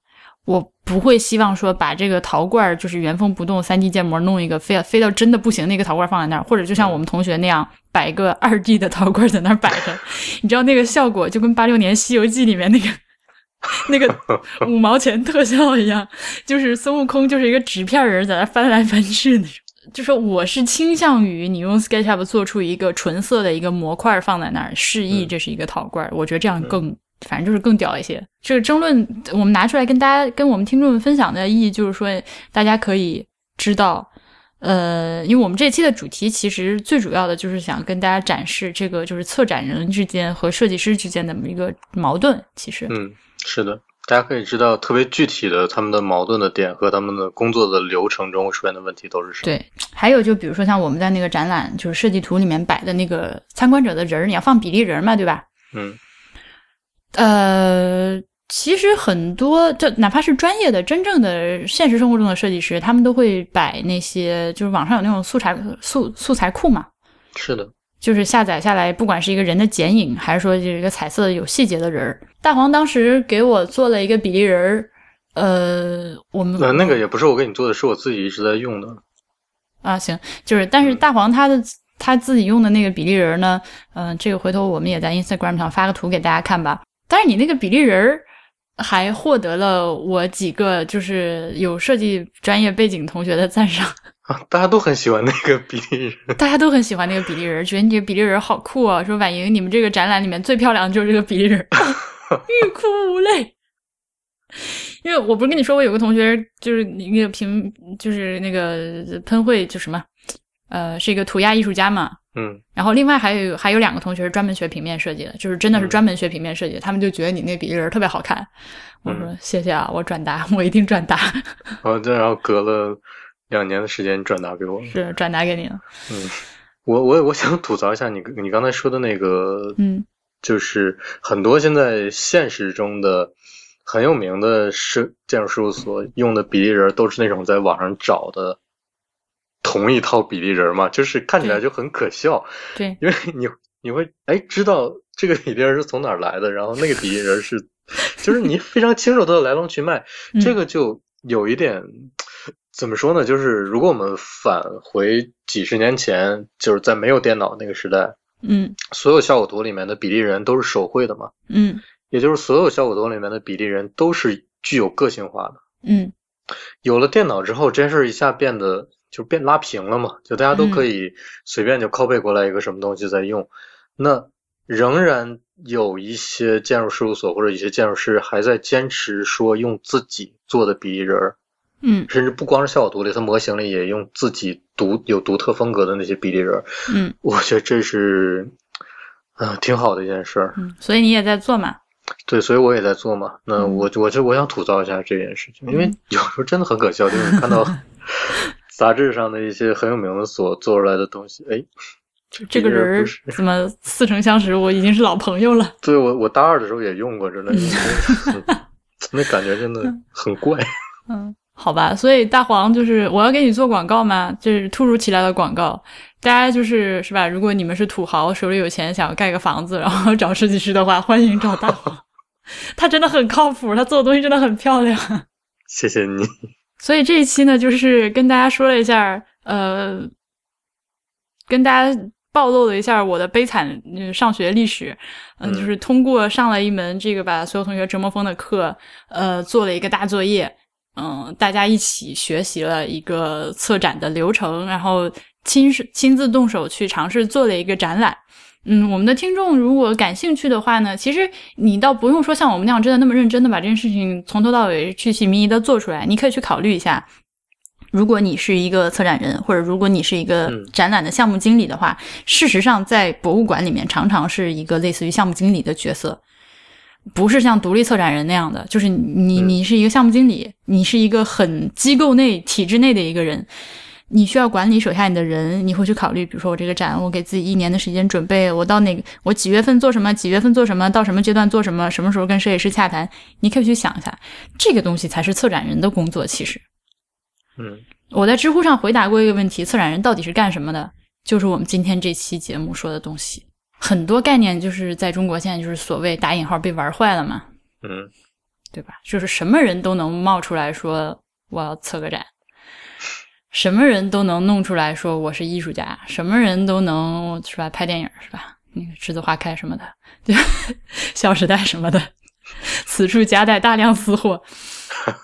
我不会希望说把这个陶罐就是原封不动三 D 建模弄一个非要非到真的不行那个陶罐放在那儿，或者就像我们同学那样摆一个二 D 的陶罐在那儿摆着，你知道那个效果就跟八六年《西游记》里面那个。那个 五毛钱特效一样，就是孙悟空就是一个纸片人在那翻来翻去那种。就说我是倾向于你用 SketchUp 做出一个纯色的一个模块放在那儿，示意嗯这是一个陶罐，我觉得这样更，反正就是更屌一些。这个争论我们拿出来跟大家、跟我们听众们分享的意义，就是说大家可以知道，呃，因为我们这期的主题其实最主要的就是想跟大家展示这个就是策展人之间和设计师之间的一个矛盾。其实，嗯，是的，大家可以知道特别具体的他们的矛盾的点和他们的工作的流程中会出现的问题都是什么。对，还有就比如说像我们在那个展览就是设计图里面摆的那个参观者的人儿，你要放比例人嘛，对吧？嗯呃，其实很多，就哪怕是专业的、真正的现实生活中的设计师，他们都会摆那些，就是网上有那种素材素素材库嘛，是的，就是下载下来，不管是一个人的剪影，还是说就是一个彩色有细节的人儿。大黄当时给我做了一个比例人儿，呃，我们呃，那个也不是我给你做的，是我自己一直在用的。啊，行，就是，但是嗯大黄他的、他自己用的那个比例人儿呢，嗯、这个回头我们也在 Instagram 上发个图给大家看吧。但是你那个比例人儿还获得了我几个就是有设计专业背景同学的赞赏，啊，大家都很喜欢那个比例人。大家都很喜欢那个比例人，觉得你这个比例人好酷啊！说婉莹，你们这个展览里面最漂亮的就是这个比例人，欲哭无泪。因为我不是跟你说，我有个同学就是那个评，就是那个喷绘，就什么，呃，是一个涂鸦艺术家嘛。嗯然后另外还有还有两个同学是专门学平面设计的，就是真的是嗯专门学平面设计的，他们就觉得你那比例人特别好看。我说嗯谢谢啊，我转达，我一定转达，然后再然后隔了两年的时间转达给我。是转达给你了。嗯，我我我想吐槽一下你你刚才说的那个，嗯就是很多现在现实中的很有名的设建筑事务所用的比例人都是那种在网上找的同一套比例人嘛，就是看起来就很可笑，对，因为你你会哎知道这个比例人是从哪儿来的，然后那个比例人是，就是你非常清楚它的来龙去脉，嗯。这个就有一点怎么说呢？就是如果我们返回几十年前，就是在没有电脑那个时代，嗯。所有效果图里面的比例人都是手绘的嘛，嗯。也就是所有效果图里面的比例人都是具有个性化的。嗯。有了电脑之后，这件事儿一下变得就变拉平了嘛，就大家都可以随便就 copy 过来一个什么东西在用。那仍然有一些建筑事务所或者一些建筑师还在坚持说用自己做的比例人儿，嗯甚至不光是效果图里，它模型里也用自己独有独特风格的那些比例人儿。嗯我觉得这是，啊、挺好的一件事儿。嗯，所以你也在做嘛？对，所以我也在做嘛。那嗯我我就我想吐槽一下这件事情，因为嗯有时候真的很可笑，就是看到 杂志上的一些很有名的所做出来的东西，哎，这个人儿怎么似曾相识？我已经是老朋友了。对我我大二的时候也用过，真的，嗯那感觉真的很怪。嗯，好吧，所以大黄就是我要给你做广告吗，就是突如其来的广告。大家就是是吧？如果你们是土豪，手里有钱，想要盖个房子，然后找设计师的话，欢迎找大黄。他真的很靠谱，他做的东西真的很漂亮。谢谢你。所以这一期呢，就是跟大家说了一下，呃，跟大家暴露了一下我的悲惨呃上学历史，嗯、嗯。就是通过上了一门这个把所有同学折磨疯的课，呃，做了一个大作业，嗯、大家一起学习了一个策展的流程，然后亲自亲自动手去尝试做了一个展览。嗯，我们的听众如果感兴趣的话呢，其实你倒不用说像我们那样真的那么认真的把这件事情从头到尾去细靡遗的做出来，你可以去考虑一下。如果你是一个策展人，或者如果你是一个嗯展览的项目经理的话，事实上在博物馆里面常常是一个类似于项目经理的角色，不是像独立策展人那样的，就是你嗯你是一个项目经理，你是一个很机构内体制内的一个人。你需要管理手下你的人，你会去考虑，比如说我这个展，我给自己一年的时间准备，我到哪个，我几月份做什么，几月份做什么，到什么阶段做什么，什么时候跟设计师洽谈，你可以去想一下，这个东西才是策展人的工作。其实，嗯我在知乎上回答过一个问题：策展人到底是干什么的？就是我们今天这期节目说的东西。很多概念就是在中国现在就是所谓打引号被玩坏了嘛，嗯对吧？就是什么人都能冒出来说我要策个展，什么人都能弄出来说我是艺术家，什么人都能是吧拍电影是吧？那个栀子花开什么的，对，小时代什么的，此处夹带大量私货。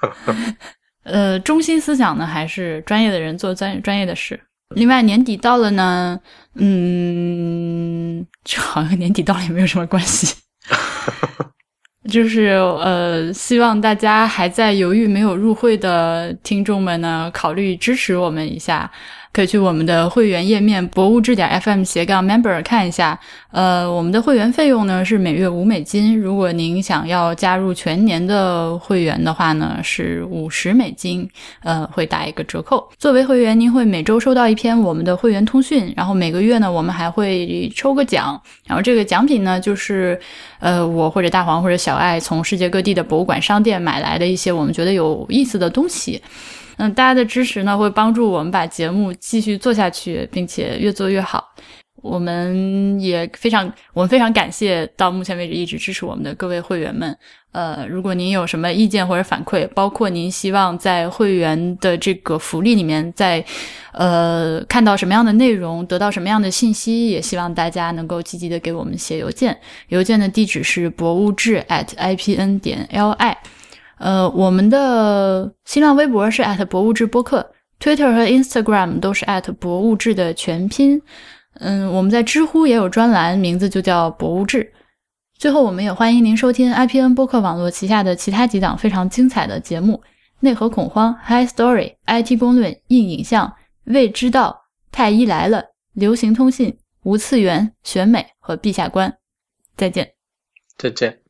呃，中心思想呢，还是专业的人做专专业的事。另外，年底到了呢，嗯，这好像年底到了也没有什么关系。就是呃，希望大家还在犹豫没有入会的听众们呢，考虑支持我们一下，可以去我们的会员页面博物志点 FM 斜杠 member 看一下。呃，我们的会员费用呢是每月五美金，如果您想要加入全年的会员的话呢是五十美金，呃，会打一个折扣。作为会员，您会每周收到一篇我们的会员通讯，然后每个月呢我们还会抽个奖，然后这个奖品呢就是呃我或者大黄或者小爱从世界各地的博物馆商店买来的一些我们觉得有意思的东西。嗯，大家的支持呢会帮助我们把节目继续做下去，并且越做越好。我们也非常，我们非常感谢到目前为止一直支持我们的各位会员们。呃，如果您有什么意见或者反馈，包括您希望在会员的这个福利里面，在呃看到什么样的内容，得到什么样的信息，也希望大家能够积极的给我们写邮件。邮件的地址是博物志 at ipn 点 li。呃，我们的新浪微博是 at 博物志播客，Twitter 和 Instagram 都是 at 博物志的全拼。嗯，我们在知乎也有专栏，名字就叫博物志。最后，我们也欢迎您收听 IPN 播客网络旗下的其他几档非常精彩的节目：内核恐慌、High Story、IT 公论、硬影像、未知道、太医来了、流行通信、无次元、选美和陛下观。再见。再见。